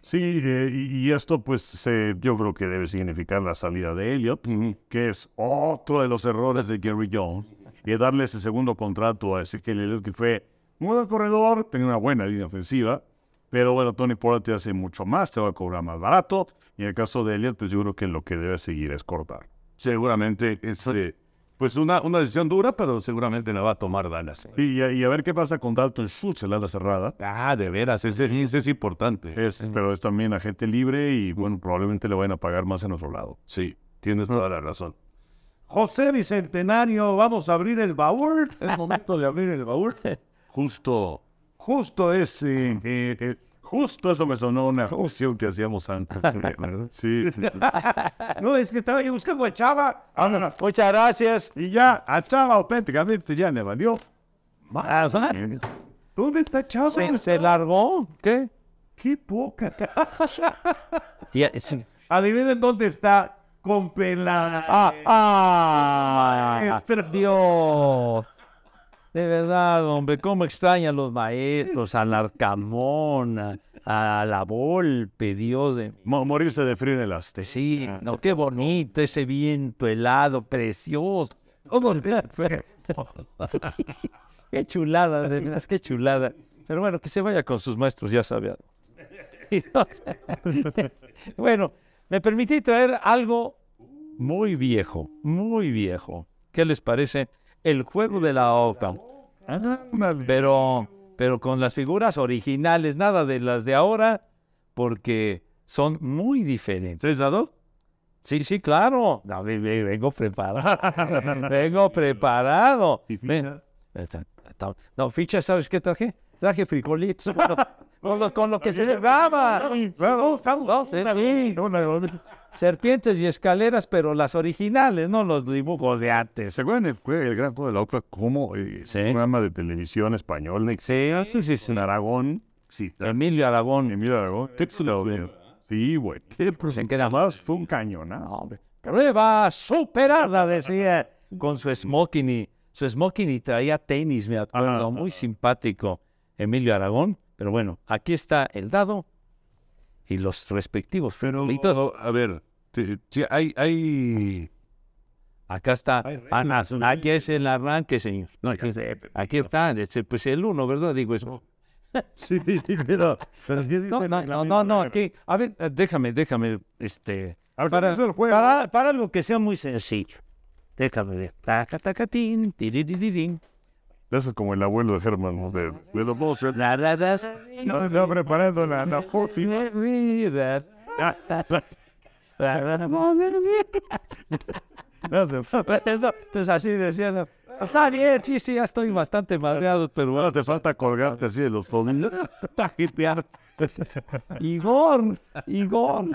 Sí. eh, y, y esto pues se- yo creo que debe significar la salida de Elliott, que es otro de los errores de Gary Jones, y darle ese segundo contrato a Ezequiel Elliott, que fue un buen corredor, tenía una buena línea ofensiva, pero bueno, Tony Pollard te hace mucho más, te va a cobrar más barato, y en el caso de Elliott, pues yo creo que lo que debe seguir es cortar. Seguramente es eh, pues una, una decisión dura, pero seguramente la va a tomar Dallas. Y, a- y a ver qué pasa con Dalton Schultz, el ala cerrada. Ah, de veras, ese, ese es importante. Es, pero es también agente libre y bueno, probablemente le vayan a pagar más en otro lado. Sí, tienes toda la razón. José Bicentenario, vamos a abrir el baúl. Es momento de abrir el baúl. Justo, justo es, eh, eh, eh, Justo eso me sonó una opción que hacíamos antes. Sí. No, es que estaba yo buscando a Chava. Vámonos. Muchas gracias. Y ya, a Chava auténticamente ya le valió. ¿Dónde está Chava? ¿Se, se largó? ¿Qué? ¡Qué poca! Adivinen dónde está con pelada. Ah, ah, Dios. De verdad, hombre, cómo extraña a los maestros, al Arcamón, a, la Volpe, Dios de Mo- morirse de frío en el Azteca. Sí, no, qué bonito ese viento helado, precioso. Qué chulada, de veras, qué chulada. Pero bueno, que se vaya con sus maestros, ya sabía. bueno, me permití traer algo muy viejo, muy viejo. ¿Qué les parece? El juego de la OCA. Ándale. pero, pero con las figuras originales, nada de las de ahora, porque son muy diferentes. ¿Tres a dos? Sí, sí, claro. No, ve- ve- vengo preparado. vengo preparado. No, ficha, ¿sabes qué traje? Traje frijolitos. con, lo, con lo que se jugaba. Serpientes y escaleras, pero las originales, no los dibujos de antes. ¿Se acuerdan el, el gran juego de la ópera? ¿Cómo? eh, Sí. Un programa de televisión español Sí, sí, sí. sí. en Aragón. Sí, Emilio Aragón. Emilio Aragón. Sí, güey. Se queda Además fue un cañón, No, hombre. Prueba superada, decía, con su smoking y su smoking y traía tenis, me acuerdo, Ajá, muy simpático, Emilio Aragón. Pero bueno, aquí está el dado y los respectivos Pero, a ver, sí, hay, hay... Acá está. Hay Ana, aquí es el arranque, señor. No, pero- Aquí está, pues el uno, ¿verdad? Digo eso. Sí, pero... pero ¿qué dice No, no, no, no, aquí, a ver, eh, déjame, déjame, este, para, para, para algo que sea muy sencillo. Déjame ver. Eso es como el abuelo de Herman. ¿no? De, de los dos. La, la, la, No, no, preparando la, la pócima. Mira. Entonces así decían, "No, está bien, sí, sí, ya estoy bastante madreado, pero Ahora te falta colgarte así de los tobillos. Igor, Igor.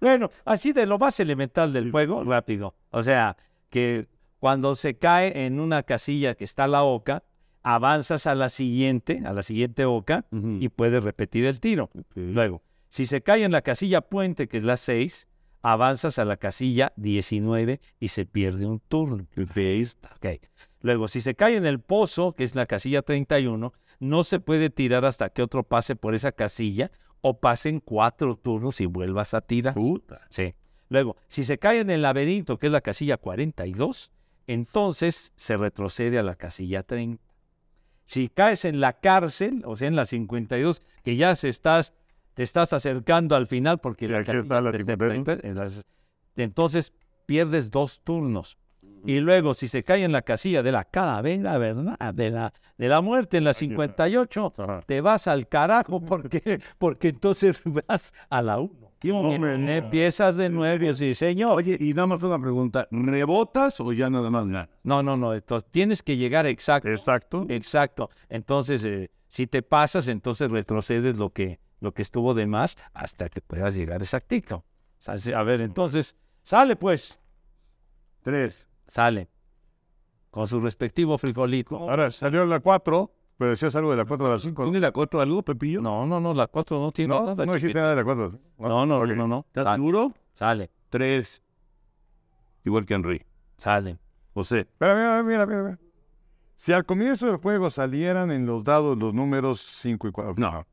Bueno, así de lo más elemental del juego, rápido. O sea, que cuando se cae en una casilla que está la oca, avanzas a la siguiente, a la siguiente oca, y puedes repetir el tiro. Luego, si se cae en la casilla puente, que es la 6, avanzas a la casilla 19 y se pierde un turno. Ok. Luego, si se cae en el pozo, que es la casilla 31, no se puede tirar hasta que otro pase por esa casilla o pasen cuatro turnos y vuelvas a tirar. Sí. Luego, si se cae en el laberinto, que es la casilla 42, entonces se retrocede a la casilla 30. Si caes en la cárcel, o sea, en la 52, que ya se estás, te estás acercando al final porque la casilla la 73, 52. en las- entonces pierdes dos turnos. Y luego, si se cae en la casilla de la calavera, ¿verdad? De la, de la muerte en la 58, Ajá. te vas al carajo porque, porque entonces vas a la 1. Hombre, Empiezas de nuevo, sí, señor. Oye, y nada más una pregunta. ¿Rebotas o ya nada más ganas? No, no, no. Entonces, tienes que llegar exacto. Exacto. Exacto. Entonces, eh, si te pasas, entonces retrocedes lo que, lo que estuvo de más hasta que puedas llegar exactito. A ver, entonces, sale pues. Tres. Sale. Con su respectivo frijolito. Ahora salió la 4, pero decías algo de la 4 a la 5. ¿Tiene la cuatro algo, Pepillo? No, no, no, la 4 no tiene No, nada. no dijiste nada de la 4. No, no, Ok. no, no. ¿Estás Sale. seguro? Sale, Tres. Igual que Henry. sale. José. Espera, mira, mira, mira, mira. Si al comienzo del juego salieran en los dados los números 5 y 4. No.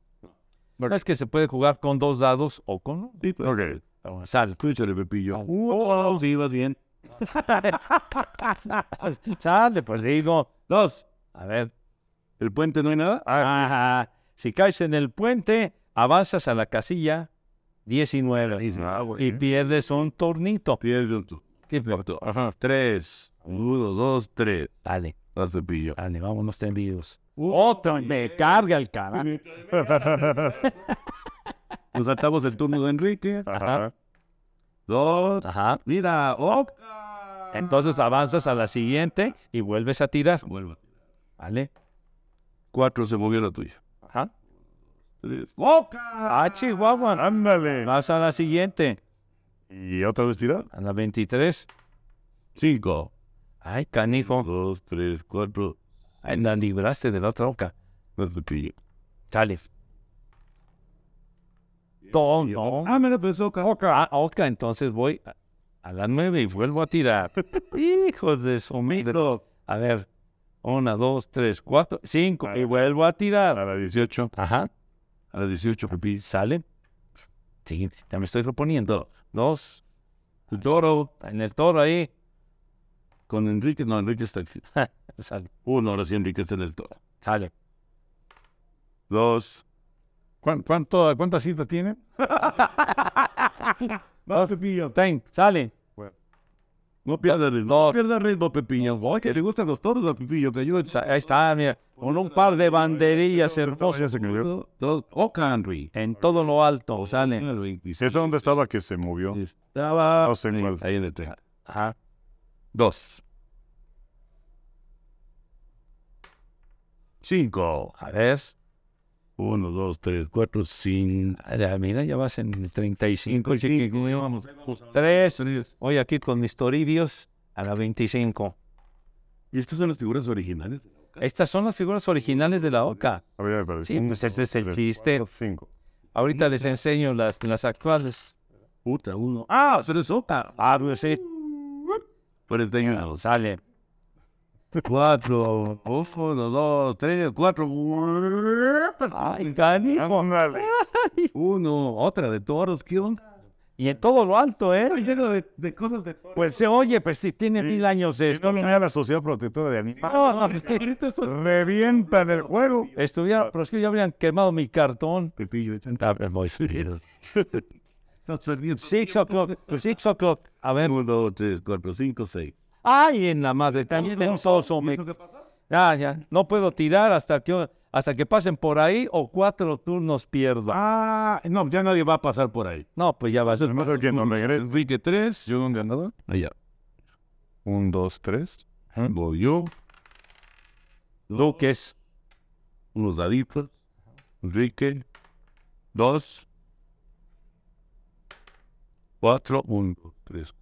No es que se puede jugar con dos dados o con. Sí, pues, Ok. Sale. Escúchale, Pepillo. Oh, sí, vas bien. Sale, pues digo. Dos. A ver. ¿El puente no hay nada? Ajá. Si caes en el puente, avanzas a la casilla 19 Ah, y pierdes un tornito. Pierde un tu- ¿Qué pe- cuarto. Ajá. Tres. Uno, dos, tres. Dale, Vas, Pepillo. dale, vámonos tendidos. Otro, me carga el cara. Nos saltamos el turno de Enrique. Ajá. Dos. Ajá. Mira. Entonces avanzas a la siguiente y vuelves a tirar. Vuelva. ¿Vale? Cuatro se movió la tuya. Ajá. Tres. ¡Boca! Ah, Chihuahua. Ándale. Vas a la siguiente. ¿Y otra vez tirar? A la 23. Cinco. Ay, canijo. Dos, tres, cuatro. Ay, la libraste de la otra boca. Vas, Pepillo. Sale. No, no. Ah, me la pensó, ca- Ah, Oca, entonces voy a, a las nueve y vuelvo a tirar. Hijos de su madre. A ver, una, dos, tres, cuatro, cinco, y vuelvo a A tirar. la 18. Ajá, A las 18, Pepillo. sale. Sí, ya me estoy reponiendo. Dos, El toro. en el toro ahí. Con Enrique, no, Enrique está aquí. Sale, Uno, ahora sí, Enrique está en el toro. sale. Dos. ¿Cuán- cuánto- ¿Cuántas cintas tiene? Vas, Pepillo. Ten, sale. No pierda ritmo. No pierda ritmo, Pepiño. Oye, que le gustan los toros a Pepillo. Que yo... O sea, Ahí está, mira, con un par de banderillas hermosas. Dos, Oca Henry. en todo lo alto, sale. El 26. ¿Es donde estaba que se movió? Estaba No sé cuál. ahí en el 30. Ajá. Dos. Cinco. A ver. Uno, dos, tres, cuatro, cinco. Ah, Mira, ya vas en el 35, Cinco, chiqui. cinco. Vamos, vamos. Tres. Tres. Hoy aquí con mis toribios a la 25. Y estas son las figuras originales. Estas son las figuras originales de la OCA. A ver, me parece. Sí, pues ese es el chiste. Ahorita les enseño las, las actuales. Puta, uno. Ah, se les Oca. Ah, pues sí. Cuarenta años. Sale. Cuatro. Uno, dos, tres, cuatro. Ay, canijo. Uno. Otra de toros. ¿Qué onda? Y en todo lo alto, ¿eh? Lleno de, de cosas de toros. Pues se oye, pues sí, tiene mil años esto. no le da la Sociedad Protectora de Animales, No, no, revientan el juego. estuviera, pero es que ya habrían quemado mi cartón. Pepillo. A voy. Estás perdiendo. Six o'clock, six o'clock. A ver. Uno, dos, tres, cuatro, cinco, seis. Ay, en la madre, también soso, me- Ya, ya. No puedo tirar hasta que, hasta que pasen por ahí o cuatro turnos pierdo. Ah, no, ya nadie va a pasar por ahí. No, pues ya va a ser. Mejor que no regrese. Enrique tres. ¿Yo dónde andaba? Allá. Un, dos, tres. Voy yo. Duques. Unos daditos. Enrique. Dos. Cuatro. Uno, dos, tres.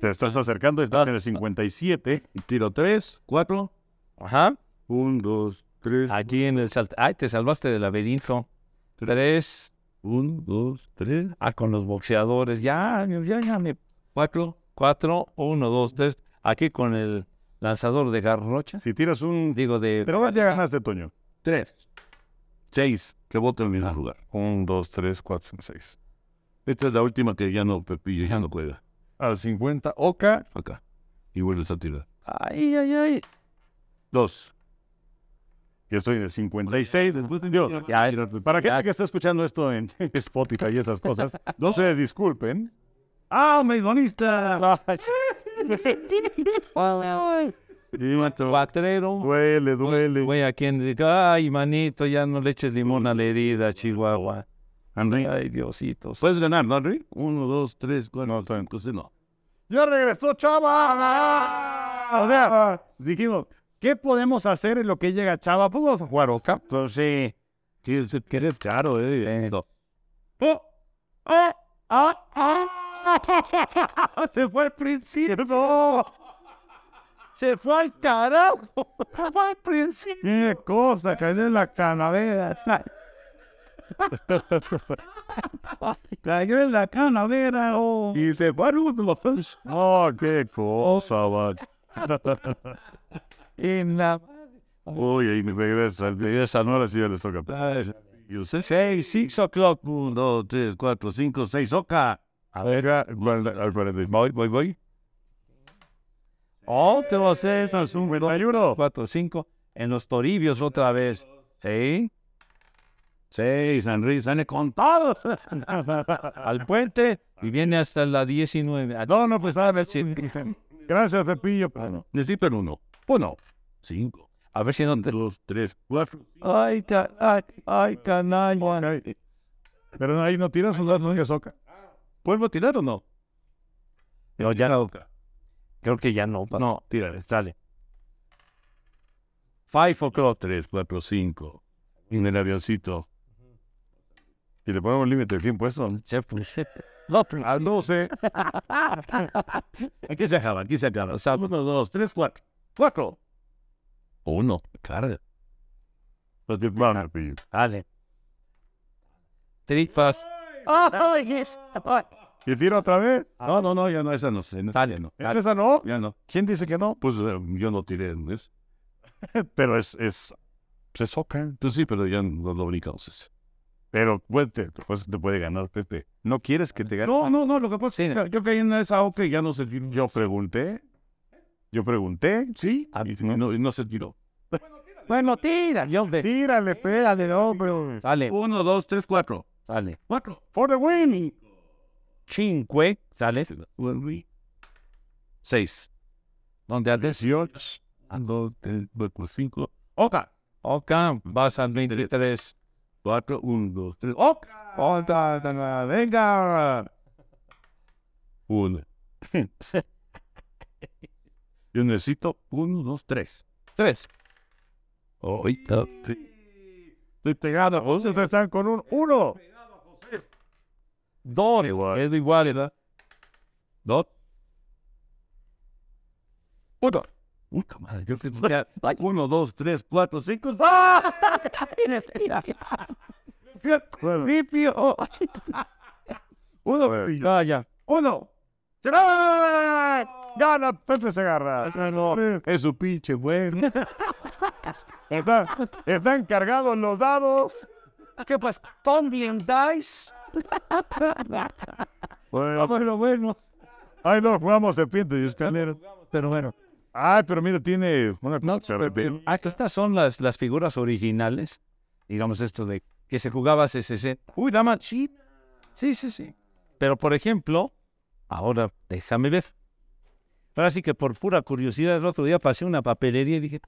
Te estás acercando, estás en el 57. Tiro tres. Cuatro. Ajá. Un, dos, tres. Aquí en el salt. Ay, te salvaste del laberinto. Tres. Un, dos, tres. Ah, con los boxeadores. Ya, ya, ya me. Cuatro. Cuatro. Uno, dos, tres. Aquí con el lanzador de garrocha. Si tiras un... Digo, de. Pero ya ganaste, Toño. Tres. Seis. Que voten en el mismo lugar. Un, dos, tres, cuatro, cinco, seis. Esta es la última que ya no, Pepillo, ya no juega. Al 50, Oca. Acá. Y vuelves a tirar. Ay, ay, ay. Dos. Y estoy en el 56. Después de Dios. Para gente que está escuchando esto en Spotify y esas cosas, no se disculpen. ¡Ah! Cuatrero. Duele, duele. Güey, a quien diga, ay, manito, ya no le eches limón a la herida, Chihuahua. Henry. Ay, Diositos. Puedes ganar, ¿no, Henry? Uno, dos, tres, cuatro, No, cinco, seis, no. ¡Ya regresó, Chava! O sea, dijimos, ¿qué podemos hacer en lo que llega Chava? Pues vamos a jugar Oca. Pues sí. Sí, que eres caro, eh. No. Se fue el principio. Se fue al carajo. ¡Qué cosa! Cayó en la canavera. Cayó en la canavera y se fueron los ¡Oh, qué cosa! En la. Uy, ahí me regresa. Regresa, no, ahora sí ya les toca. Yo sé. Seis, six o'clock. Uno, dos, tres, cuatro, cinco, seis. Oca. A ver. Voy, voy, voy. Otro César, un 51. cuatro, cinco. En los toribios otra vez. ¿Sí? Seis, Henry, sale con todo. Al puente y viene hasta la 19. Ah, No, no, pues a ver si. Gracias, Pepillo. Bueno, Necesito el uno. Uno. Cinco. A ver si no te. Dos, tres, cuatro. Ay, ca- ay, ay, canalla. Pero ahí no tiras un no digas Oca. ¿Vuelvo a tirar o no? No, ya no. Creo que ya no. No, tírale. Sale. Five o'clock. Tres, cuatro, cinco. En el avioncito. Y le ponemos límite de tiempo a eso. Se fue. No, pero- Al 12. Aquí se acaba, aquí se acaba. Uno, dos, tres, cuatro. Cuatro. Uno. Carga. Pues que van, Pepillo. Dale. Tripas. ¿Y tira otra vez? No, no, no, ya no, esa no Dale. no. ¿En esa no? Ya no. ¿Quién dice que no? Pues eh, yo no tiré, ¿ves? Pero es, es, pues es Oca. Tú sí, pero ya no lo brincamos ese. Pero pues, te, pues, te puede ganar, Pepe. ¿No quieres que te gane? No, no, no, lo que pasa es que yo caí en esa OK y ya no se tiró. Yo pregunté. Yo pregunté, sí. Y no, y no se tiró. Bueno, tira, yo hombre. Tírale, pégale, hombre. Sale, Uno, dos, tres, cuatro. sale. Cuatro. For the win. Cinque. Sale. 6. ¿Dónde andes? 18. Ando del por 5. Oca. Oca, vas al 23. 4, 1, 2, 3. Oca. Oca. Venga. 1. Yo necesito 1, 2, 3. 3. Ahorita. Estoy pegado. José están con un 1. 2. Igual. Es igual, ¿verdad? 2. 1. Puta madre, yo te 1, 2, 3, 4, 5. Ripio. Uno. Ya, ya. Uno. Gana Pepe Segarra. Es su pinche bueno. Están, están cargados los dados. ¿Qué pasa? Tumbling dice. Bueno, Bueno, bueno. ay, no, jugamos serpiente y escalera. Pero bueno. Ay, pero mira, tiene una No, pero- de- ah, estas son las, las figuras originales. Digamos esto de que se jugaba hace 60. Uy, dama china. Sí, sí, sí. Pero por ejemplo, ahora déjame ver. Ahora sí que por pura curiosidad, el otro día pasé una papelería y dije,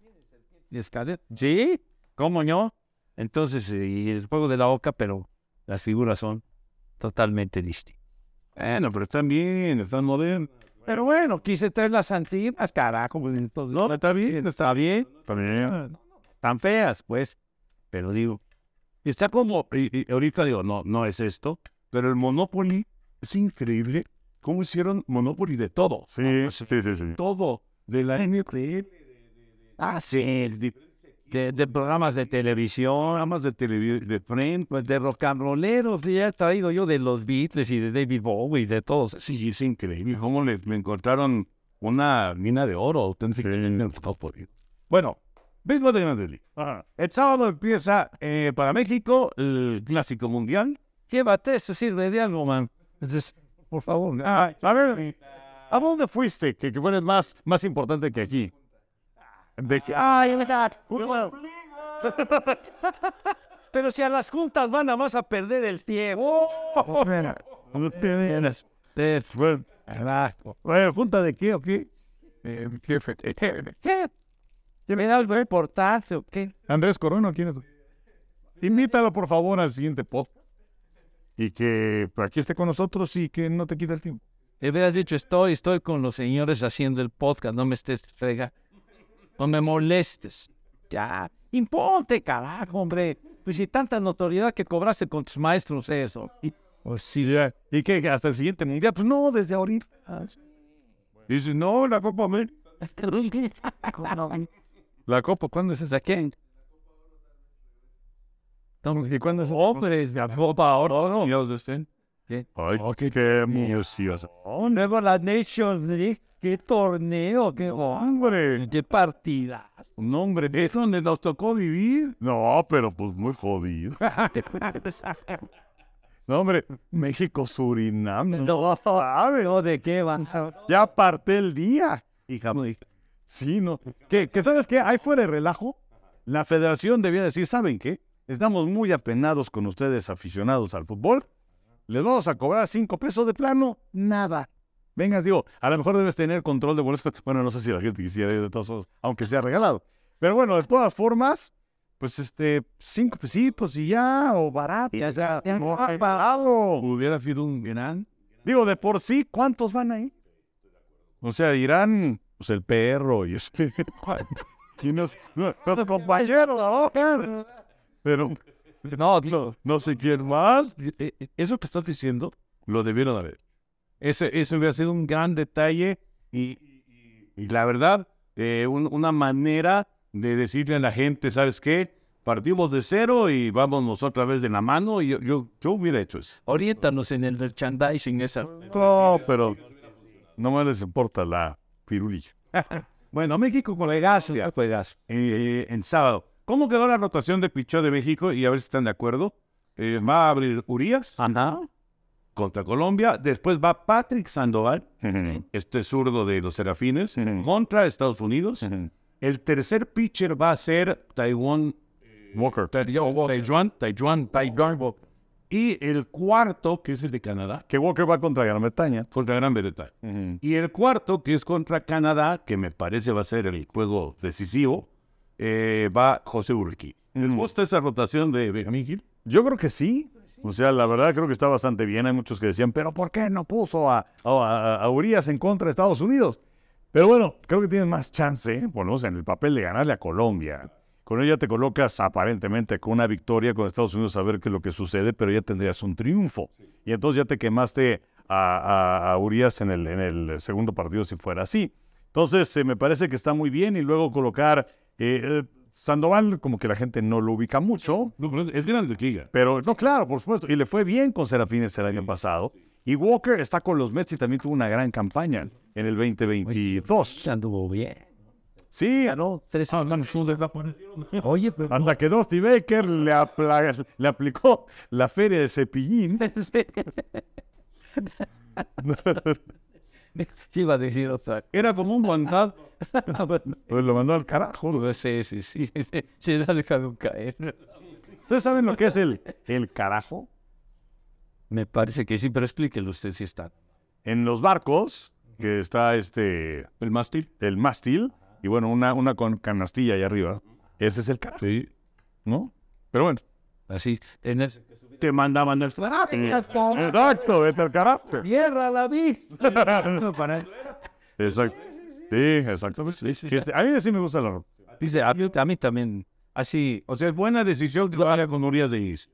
¿tienes escalera? Sí, ¿cómo no? Entonces, eh, y el juego de la oca, pero las figuras son totalmente distintas. Bueno, pero están bien, están modernos. Pero bueno, quise traer las antiguas, carajo. pues, entonces, No, está bien, está bien. Está bien. Tan feas, pues. Pero digo, Está como, y, y ahorita digo, no, no es esto, pero el Monopoly es increíble cómo hicieron Monopoly de todo. Sí, sí, sí, sí. Todo. De la NFL, ah, sí, de, de- de programas de televisión, programas de televisión, de Friends. pues de rock and rolleros, ya he traído yo de los Beatles y de David Bowie y de todos. Sí, es increíble cómo les me encontraron una mina de oro Monopoly. Bueno, béisbol de Grandes Ligas. El sábado empieza eh, para México el Clásico Mundial. Llévate, eso sirve de algo, man. Entonces, por favor. Ah, a ver, ¿a dónde fuiste? Que, que fueras más, más importante que aquí. De que- Ay, verdad. Pero si a las juntas van a más a perder el tiempo. Te- bueno, ¿junta de qué o qué? Eh, jefe. ¿Qué? ¿Tiene algo importante o qué? Andrés Corona, ¿quién es? Invítalo, por favor, al siguiente podcast. Y que aquí esté con nosotros y que no te quite el tiempo. Le hubieras dicho, estoy, estoy con los señores haciendo el podcast, no me estés frega. No me molestes. Ya, imponte, carajo, hombre. Pues si tanta notoriedad que cobraste con tus maestros eso. Y, Pues sí, ya. ¿Y qué? ¿Hasta el siguiente mundial? Pues no, desde ahorita. Dice, no, la Copa América. ¿La Copa cuándo es esa? ¿Quién? ¿Y cuándo es esa? hombre, la copa ahora, ¿no? Este. ¿Qué? Ay, qué, qué música. Oh, luego la Nations League, qué torneo, qué Hombre, qué partidas. un hombre, es donde nos tocó vivir. No, pero pues muy jodido. No, hombre, México, Surinam. No sabe ¿no? de qué van. Ya parte el día. Hija, sí, no. ¿Qué, qué sabes qué? Ahí fuera de relajo, la federación debía decir, ¿saben qué? Estamos muy apenados con ustedes aficionados al fútbol. Les vamos a cobrar cinco pesos de plano. Nada. Vengas, digo, a lo mejor debes tener control de boletos. Bueno, no sé si la gente quisiera ir de todos modos, aunque sea regalado. Pero bueno, de todas formas, pues este, cinco pesitos y ya, o barato. Ya sea, No, barato. Hubiera sido un gran. Digo, de por sí, ¿cuántos van ahí? O sea, irán, pues el perro y este. y nos, no, ¿no? Pero no, no, no sé quién más. Eh, eh, Eso que estás diciendo, lo debieron haber. Ese, ese hubiera sido un gran detalle y, y- y la verdad, eh, un- una manera de decirle a la gente, ¿sabes qué? Partimos de cero y vámonos otra vez de la mano. Y yo, yo, yo hubiera hecho eso. oriéntanos en el merchandising esa. No, pero no me les importa la pirulilla. bueno, México con ya juegazo. eh, el sábado. ¿Cómo quedó la rotación de pichó de México? Y a ver si están de acuerdo. Eh, va a abrir Urias Ajá. Contra Colombia. Después va Patrick Sandoval, este zurdo de los Serafines, contra Estados Unidos. El tercer pitcher va a ser Taiwan Walker. Taiwan, Taiwan, Taiwan, Taiwan, Y el cuarto, que es el de Canadá, Que Walker va contra Gran Bretaña. contra Gran Bretaña. Y el cuarto, que es contra Canadá, que me parece va a ser el juego decisivo, eh, va José Urquí. ¿Les gusta esa rotación de Benjamín Gil? Yo creo que sí. O sea, la verdad creo que está bastante bien. Hay muchos que decían, pero ¿por qué no puso a, a, a Urias en contra de Estados Unidos? Pero bueno, creo que tienen más chance, por lo menos en el papel de ganarle a Colombia. Con ello ya te colocas aparentemente con una victoria con Estados Unidos a ver qué es lo que sucede, pero ya tendrías un triunfo. Y entonces ya te quemaste a, a- a Urias en el, en el segundo partido si fuera así. Entonces eh, me parece que está muy bien y luego colocar eh, eh, Sandoval, como que la gente no lo ubica mucho. No, pero es grande liga. Pero no, claro, por supuesto. Y le fue bien con Serafines el año pasado. Y Walker está con los Mets y también tuvo una gran campaña en el 2022. Anduvo bien. Sí, Ganó tres Ah, desaparecieron. Oye, pero. hasta que Dusty Baker le, aplicó la feria de cepillín. Sí, iba a decir otra. Era como un guantado. Pues lo mandó al carajo. Pues sí, sí, sí. Se le ha dejado caer. ¿Ustedes saben lo que es el, el carajo? Me parece que sí, pero explíquelo usted si está. En los barcos, que está este, El mástil. el mástil, y bueno, una, una con canastilla ahí arriba. Ese es el carajo, Sí. ¿no? Pero bueno. Así. Tener... Te mandaban el Exacto, vete al carajo. ¡Tierra la vista! Exacto. Sí, exactamente. Sí, sí. Este, a mí sí me gusta la ropa. Dice, a mí, a mí también. Así, O sea, es buena decisión que vaya con Urias de Is.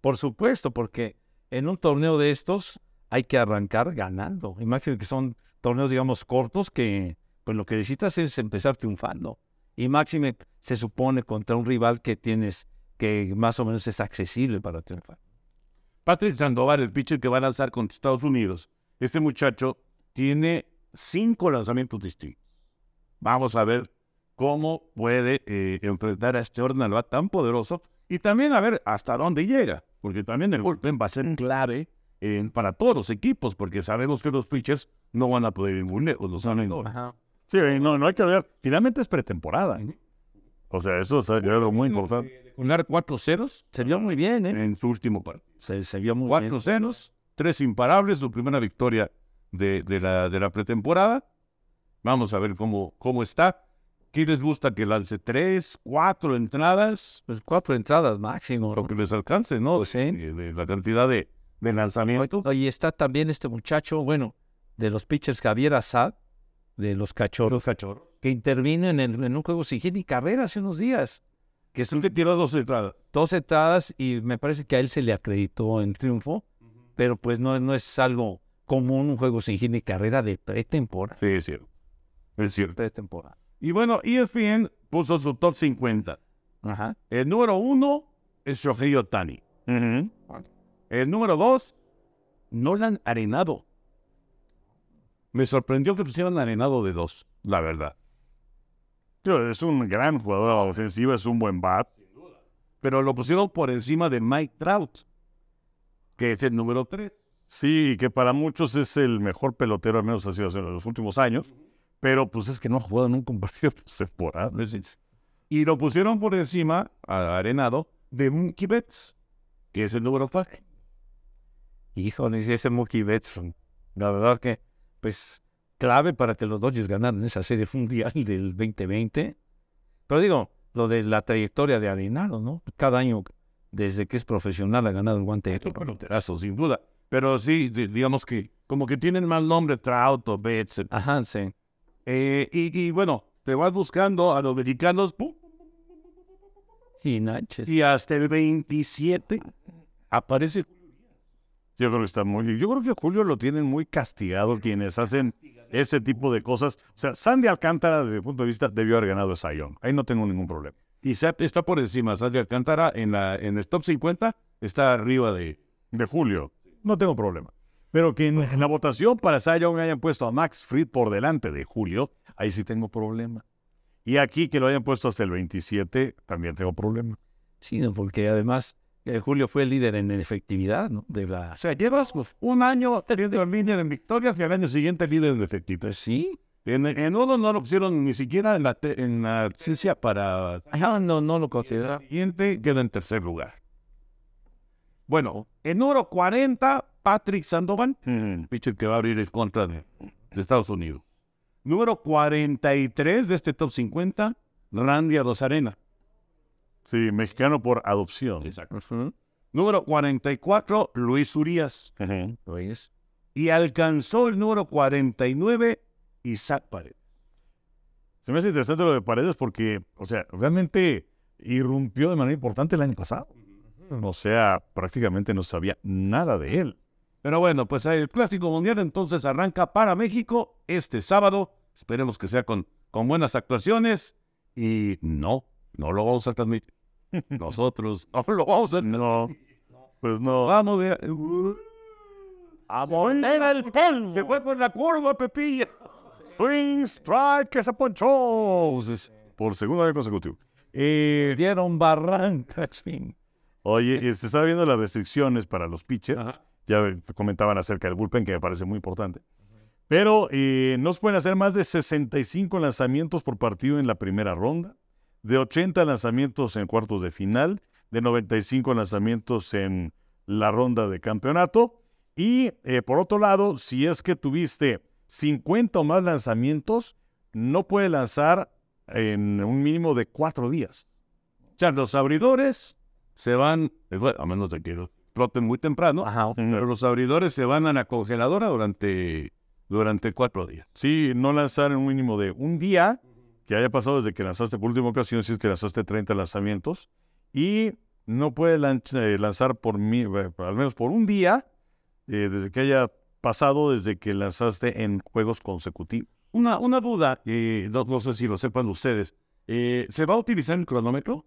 por supuesto, porque en un torneo de estos hay que arrancar ganando. Imagínate que son torneos, digamos, cortos que pues lo que necesitas es empezar triunfando. Y máxime se supone contra un rival que tienes que más o menos es accesible para triunfar. Patrick Sandoval, el pitcher que va a lanzar contra Estados Unidos, este muchacho tiene cinco lanzamientos distintos. Vamos a ver cómo puede eh, enfrentar a este orden al bat tan poderoso y también a ver hasta dónde llega, porque también el bullpen va a ser clave eh, para todos los equipos, porque sabemos que los pitchers no van a poder ir muy lejos, los saben. Ajá. Sí, no, no hay que olvidar. Finalmente es pretemporada. O sea, eso es algo muy importante. Unar cuatro ceros Se vio muy bien, ¿eh? en su último partido. Se, se vio muy Cuatro bien. ceros, tres imparables, su primera victoria de, de la, de la pretemporada. Vamos a ver cómo, cómo está. ¿Qué les gusta que lance tres, cuatro entradas? Pues cuatro entradas máximo. Lo que les alcance, ¿no? Pues de la cantidad de, de lanzamientos. Oye, está también este muchacho, bueno, de los pitchers Javier Assad, de los cachorros, cachorros. que intervino en, el- en un juego sin hit ni carrera hace unos días. Que son Usted tiró dos entradas. dos entradas y me parece que a él se le acreditó en triunfo, pero pues no, no es algo común un juego sin hit ni carrera de pretemporada. Sí, es cierto. Es cierto. Pretemporada. Y bueno, ESPN puso su top 50. Ajá. El número uno es Shohei Otani. El número dos, Nolan Arenado. Me sorprendió que pusieran Arenado de dos, la verdad. Es un gran jugador ofensiva, es un buen bat. Pero lo pusieron por encima de Mike Trout, que es el número tres. Sí, que para muchos es el mejor pelotero, al menos ha sido en los últimos años. Pero pues es que no ha jugado nunca un partido de postemporada. Y lo pusieron por encima, a Arenado, de Mookie Betts, que es el número cuatro. Híjole, si ese Mookie Betts, la verdad que, pues, clave para que los Dodgers ganaran esa serie mundial del 2020. Pero digo, lo de la trayectoria de Arenado, ¿no? Cada año, desde que es profesional, ha ganado el guante de Es un peloterazo, sin duda. Pero sí, di- digamos que como que tienen mal nombre Trout o Betts. Ajá, sí. Eh, y, y bueno, te vas buscando a los mexicanos ¡pum! Y y hasta el 27 aparece. Yo creo que está muy. Yo creo que Julio lo tienen muy castigado quienes hacen este tipo de cosas. O sea, Sandy Alcántara, desde mi punto de vista, debió haber ganado esa Young. Ahí no tengo ningún problema. Y está por encima. Sandy Alcántara en, la, en el top 50 está arriba de. De Julio, no tengo problema. Pero que en, en la votación para Cy Young hayan puesto a Max Fried por delante de Julio, ahí sí tengo problema. Y aquí que lo hayan puesto hasta el 27, también tengo problema. Sí, no, porque además eh, Julio fue el líder en efectividad, ¿no? De la... O sea, llevas pues, un año teniendo el líder en victorias y al año siguiente líder en efectivos. Pues sí. En, en uno no lo pusieron ni siquiera en la, te- en la ciencia para Ajá, no, no lo el considera. siguiente queda en tercer lugar. Bueno, el número 40, Patrick Sandoval, Ujú. pitcher que va a abrir en contra de, de Estados Unidos. Número 43 de este top 50, Randy Rosarena. Sí, mexicano por adopción. Ujú. Número 44, Luis Urias. Ujú. Luis. Y alcanzó el número 49, Isaac Paredes. Se me hace interesante lo de Paredes porque, o sea, realmente irrumpió de manera importante el año pasado. O sea, prácticamente no sabía nada de él. Pero bueno, pues el Clásico Mundial entonces arranca para México este sábado. Esperemos que sea con, con buenas actuaciones. Y no, no lo vamos a transmitir. Nosotros no lo vamos a No, pues no. Vamos a ver. A poner el pon. Se fue por la curva, Pepilla. Swing strike que se ponchó. Por segundo año consecutivo. Eh, Dieron barranca, ching. Oye, eh, se está viendo las restricciones para los pitchers. Ajá. Ya comentaban acerca del bullpen, que me parece muy importante. Pero eh, no se pueden hacer más de 65 lanzamientos por partido en la primera ronda, de 80 lanzamientos en cuartos de final, de 95 lanzamientos en la ronda de campeonato. Y eh, por otro lado, si es que tuviste 50 o más lanzamientos, no puede lanzar en un mínimo de cuatro días. O sea, los abridores se van, a menos de que lo exploten muy temprano, Ajá. pero los abridores se van a la congeladora durante, durante cuatro días. Sí, no lanzar en un mínimo de un día que haya pasado desde que lanzaste por última ocasión, si es que lanzaste 30 lanzamientos, y no puede eh, lanzar por mi- eh, al menos por un día eh, desde que haya pasado desde que lanzaste en juegos consecutivos. Una, una duda, eh, no, no sé si lo sepan ustedes. eh, ¿Se va a utilizar el cronómetro?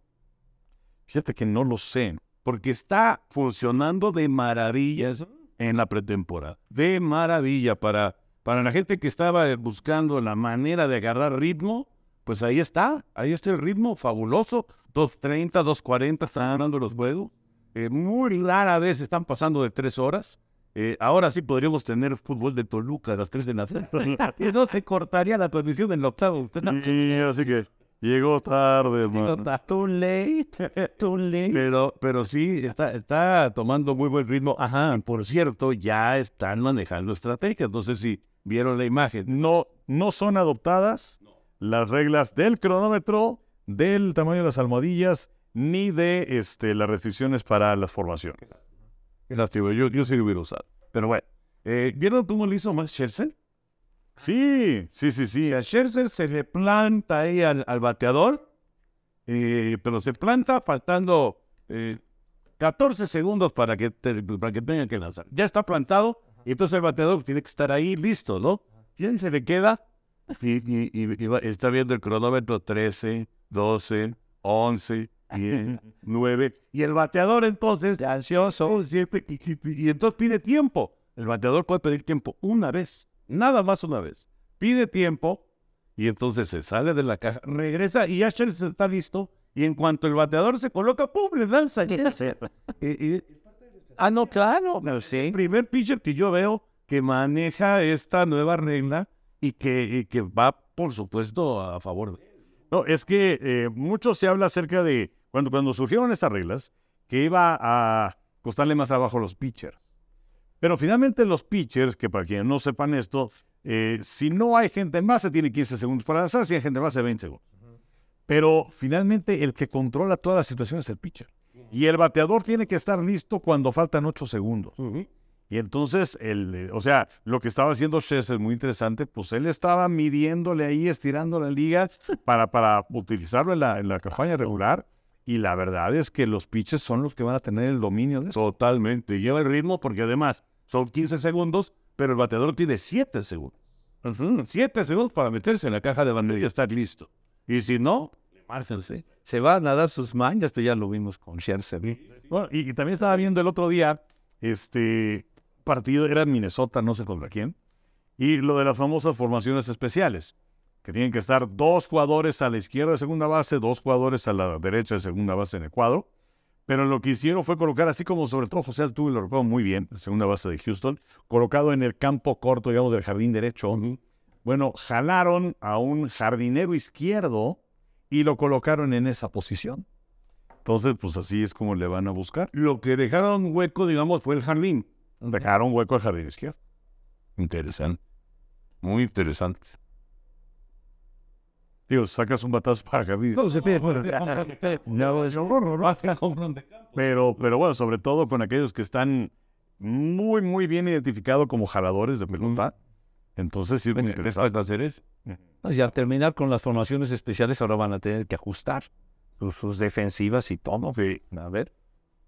Fíjate que no lo sé. Porque está funcionando de maravilla en la pretemporada. De maravilla para, para la gente que estaba buscando la manera de agarrar ritmo. Pues ahí está, ahí está el ritmo fabuloso. 2.30, 2.40 están ganando los juegos. Eh, muy rara vez están pasando de tres horas. Eh, ahora sí podríamos tener fútbol de Toluca a las 3 de la tarde. No se cortaría la transmisión del octavo. Sí, así que llegó tarde, hermano. Too late. Too late. Pero, pero sí, está, está tomando muy buen ritmo. Ajá, por cierto, ya están manejando estrategias. No sé si vieron la imagen. No, no son adoptadas las reglas del cronómetro, del tamaño de las almohadillas, ni de este, las restricciones para las formaciones. Qué lástima, yo, yo sí lo hubiera usado. Pero bueno, eh, ¿vieron cómo lo hizo más Scherzer? Sí, sí, sí, sí. Y a Scherzer se le planta ahí al, al bateador, eh, pero se planta faltando eh, 14 segundos para que, te- para que tenga que lanzar. Ya está plantado, y entonces el bateador tiene que estar ahí listo, ¿no? Y ahí se le queda y, y- y- y va- está viendo el cronómetro 13, 12, 11, 10, 9. Y el bateador entonces, ansioso, y entonces pide tiempo. El bateador puede pedir tiempo una vez, nada más una vez. Pide tiempo y entonces se sale de la caja, regresa y ya Scherzer está listo. Y en cuanto el bateador se coloca, ¡pum! le lanza. Y, y- Ah, no, claro. el primer pitcher que yo veo que maneja esta nueva regla y que, y que va, por supuesto, a favor de No, es que eh, mucho se habla acerca de cuando, cuando surgieron estas reglas, que iba a costarle más trabajo a los pitchers. Pero finalmente los pitchers, que para quienes no sepan esto, eh, si no hay gente en base, tiene 15 segundos para lanzar, si hay gente en base, 20 segundos. Pero finalmente el que controla toda la situación es el pitcher. Y el bateador tiene que estar listo cuando faltan 8 segundos. Y entonces, el, o sea, lo que estaba haciendo Scherzer es muy interesante, pues él estaba midiéndole ahí, estirando la liga para, para utilizarlo en la, en la campaña regular. Y la verdad es que los pitches son los que van a tener el dominio de eso. Totalmente. Lleva el ritmo porque además son 15 segundos, pero el bateador tiene 7 segundos. 7 segundos para meterse en la caja de bandera y estar listo. Y si no, márgense. Se van a dar sus mañas, pero ya lo vimos con Scherzer. Bueno, y, y también estaba viendo el otro día, este partido era en Minnesota, no sé contra quién, y lo de las famosas formaciones especiales, que tienen que estar dos jugadores a la izquierda de segunda base, dos jugadores a la derecha de segunda base en el cuadro. Pero lo que hicieron fue colocar, así como sobre todo José Altuve lo recuerdo muy bien, la segunda base de Houston, colocado en el campo corto, digamos, del jardín derecho. Bueno, jalaron a un jardinero izquierdo y lo colocaron en esa posición. Entonces, pues así es como le van a buscar. Lo que dejaron hueco, digamos, fue el jardín. Dejaron hueco al jardín izquierdo. Interesante. Muy interesante. Digo, sacas un batazo para jardín. No se pide. No, es horror, ¿no? Pero, pero bueno, sobre todo con aquellos que están muy, muy bien identificados como jaladores de pelota. Entonces, sí, me interesa hacer eso. Y al terminar con las formaciones especiales, ahora van a tener que ajustar sus, sus defensivas y todo. A ver.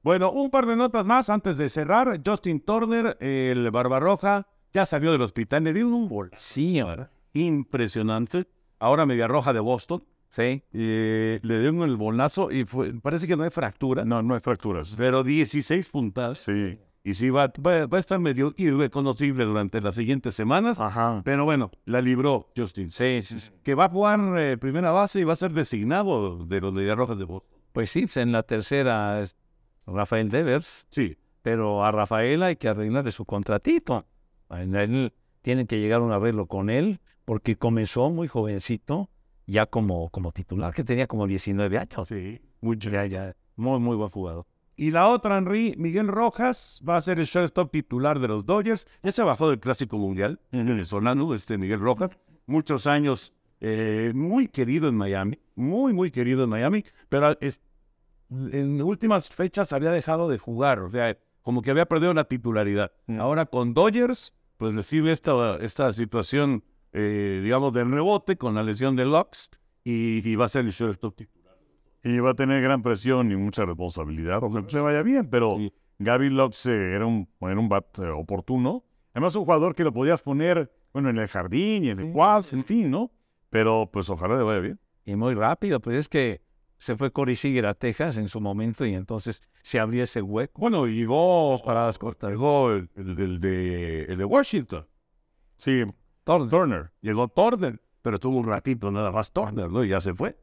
Bueno, un par de notas más antes de cerrar. Justin Turner, el Barbarroja, ya salió del hospital. Le dio un bolsillo impresionante. Ahora media roja de Boston. Sí. Eh, le dieron el bolazo y fue, parece que no hay fractura. No, no hay fracturas. Pero 16 puntadas. Sí. Y sí, va, va, va a estar medio irreconocible durante las siguientes semanas. Ajá. Pero bueno, la libró Justin. Sí, sí, sí. Que va a jugar eh, primera base y va a ser designado de los Medias Rojas de Boston. Pues sí, pues en la tercera es Rafael Devers, Sí. pero a Rafael hay que arreglarle su contratito. Él tienen que llegar a un arreglo con él, porque comenzó muy jovencito, ya como, como titular, que tenía como 19 años. Sí. Ya, ya, muy, muy buen jugador. Y la otra, Henry, Miguel Rojas, va a ser el shortstop titular de los Dodgers. Ya se bajó del Clásico Mundial, venezolano, este Miguel Rojas. Muchos años, eh, muy querido en Miami, muy, muy querido en Miami, pero es- en últimas fechas había dejado de jugar, o sea, como que había perdido la titularidad. Ahora con Dodgers, pues recibe esta, esta situación, eh, digamos, del rebote con la lesión de Lux y, y va a ser el shortstop titular. Y va a tener gran presión y mucha responsabilidad. Ojalá le vaya bien, pero Sí. Gaby Lux eh, era, un, era un bat eh, oportuno. Además, un jugador que lo podías poner, bueno, en el jardín y en el quads, en fin, ¿no? Pero pues ojalá le vaya bien. Y muy rápido, pues es que se fue Corey Seager a Texas en su momento y entonces se abrió ese hueco. Bueno, llegó Paradas cortas. Llegó el, el- el de, el de Washington. Sí, Turner. Turner. Llegó Turner, pero tuvo un ratito nada más Turner, ¿no? Y ya se fue.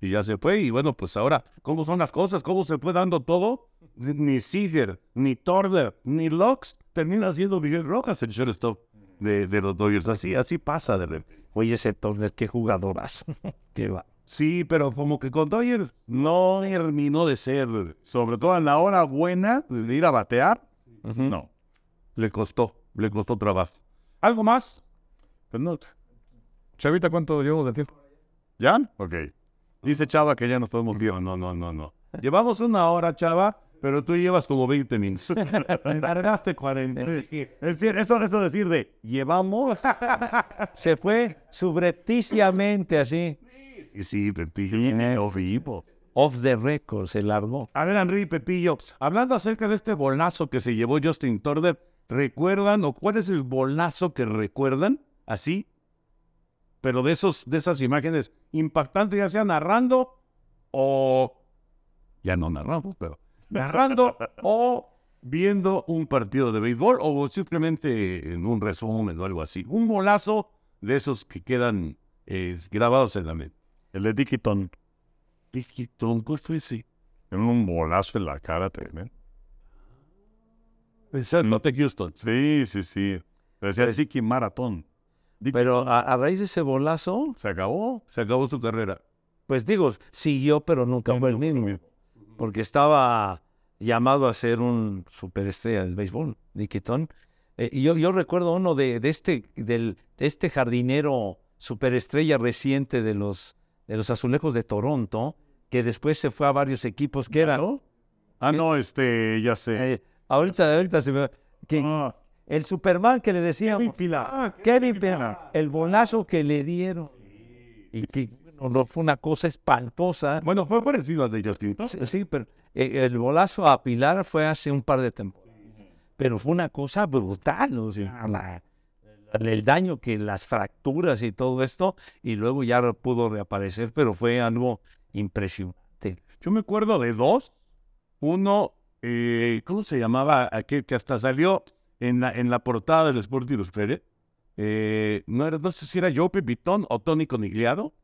Y ya se fue. Y bueno, pues ahora, ¿cómo son las cosas? ¿Cómo se fue dando todo? Ni Seager, ni Turner, ni Lux termina siendo Miguel Rojas el shortstop de, de los Dodgers. Así, así pasa de repente. Oye, ese Turner, qué jugadorazo. qué va. Sí, pero como que con Dodgers no terminó de ser. Sobre todo en la hora buena de ir a batear. No. Le costó, le costó trabajo. ¿Algo más? Pues no. Chavita, ¿cuánto llevamos de tiempo? ¿Ya? Ok. Dice Chava que ya nos podemos ir. No, no, no, no. Llevamos una hora, chava, pero tú llevas como 20 minutos. Largaste 40. Es decir, eso, eso decir de llevamos. Se fue subrepticiamente así. Sí, sí, Pepillo. Off the record, se largó. A ver, Henry Pepillo, hablando acerca de este bolazo que se llevó Justin Turner, ¿recuerdan o cuál es el bolazo que recuerdan? Así, pero de, esos, de esas imágenes impactantes, ya sea narrando o... Ya no narramos, pero... Narrando o viendo un partido de béisbol o simplemente en un resumen o algo así. Un bolazo de esos que quedan eh, grabados en la mente. El de Dickiton. Piquitón, ¿cuál fue ese? En un bolazo en la cara también. No te Houston. Sí, sí, sí. Decía Dicky Maratón. Pero a, a raíz de ese bolazo, Se acabó. Se acabó su carrera. pues digo, siguió, pero nunca fue el mismo. Porque estaba llamado a ser un superestrella del béisbol, Niquetón. Eh, y yo, yo recuerdo uno de, de este, del, de este jardinero superestrella reciente de los, de los azulejos de Toronto, que después se fue a varios equipos, que era, Ah, no, este, ya sé. eh, ahorita, ahorita se me... que- Ah, el Superman que le decíamos. Ah, Kevin Pina, el bolazo que le dieron. Y que no fue una cosa espantosa. Bueno, fue parecido al de Justin. Sí, sí, pero eh, el bolazo a Pilar fue hace un par de temporadas. Pero fue una cosa brutal, o sea, la- el daño que las fracturas y todo esto, y luego ya pudo reaparecer, pero fue algo impresionante. Yo me acuerdo de dos. Uno, eh, ¿cómo se llamaba? Aquel que hasta salió en la, en la portada del Sport Illustrated. Eh, no, era, no sé si era Joe Pepitón o Tony Conigliado,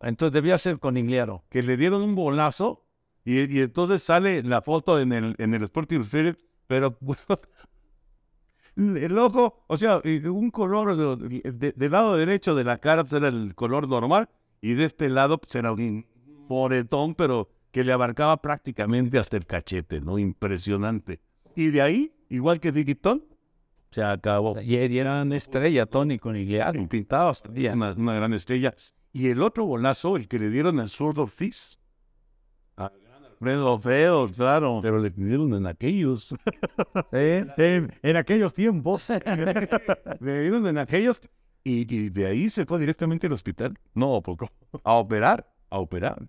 Entonces debía ser con Igliaro. que le dieron un bolazo y, y entonces sale la foto en el, en el Sport Illustrated, pero el ojo, o sea, un color de- de- del lado derecho de la cara pues, era el color normal y de este lado pues, era un moretón, pero que le abarcaba prácticamente hasta el cachete, ¿no? Impresionante. Y de ahí, igual que Digitón, se acabó. Y era una estrella, Tony Conigliaro. Pintaba hasta una, una gran estrella. Y el otro golazo, el que le dieron al Sword of Fist. Alfredo Feo, claro. Pero le dieron en aquellos. ¿Eh? En, en aquellos tiempos. le dieron en aquellos. Y, y de ahí se fue directamente al hospital. No, poco. A operar. A operar.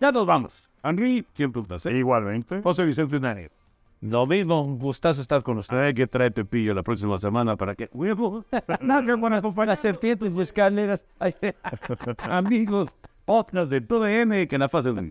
Ya nos vamos. Henry, siempre un placer. Igualmente. José Vicente Nani. Lo mismo, un gustazo estar con ustedes. Hay que traer Pepillo la próxima semana para que... Huevo. No, qué buena compañía. Las serpientes y escaleras. Amigos, podcast de todo N que la fase de...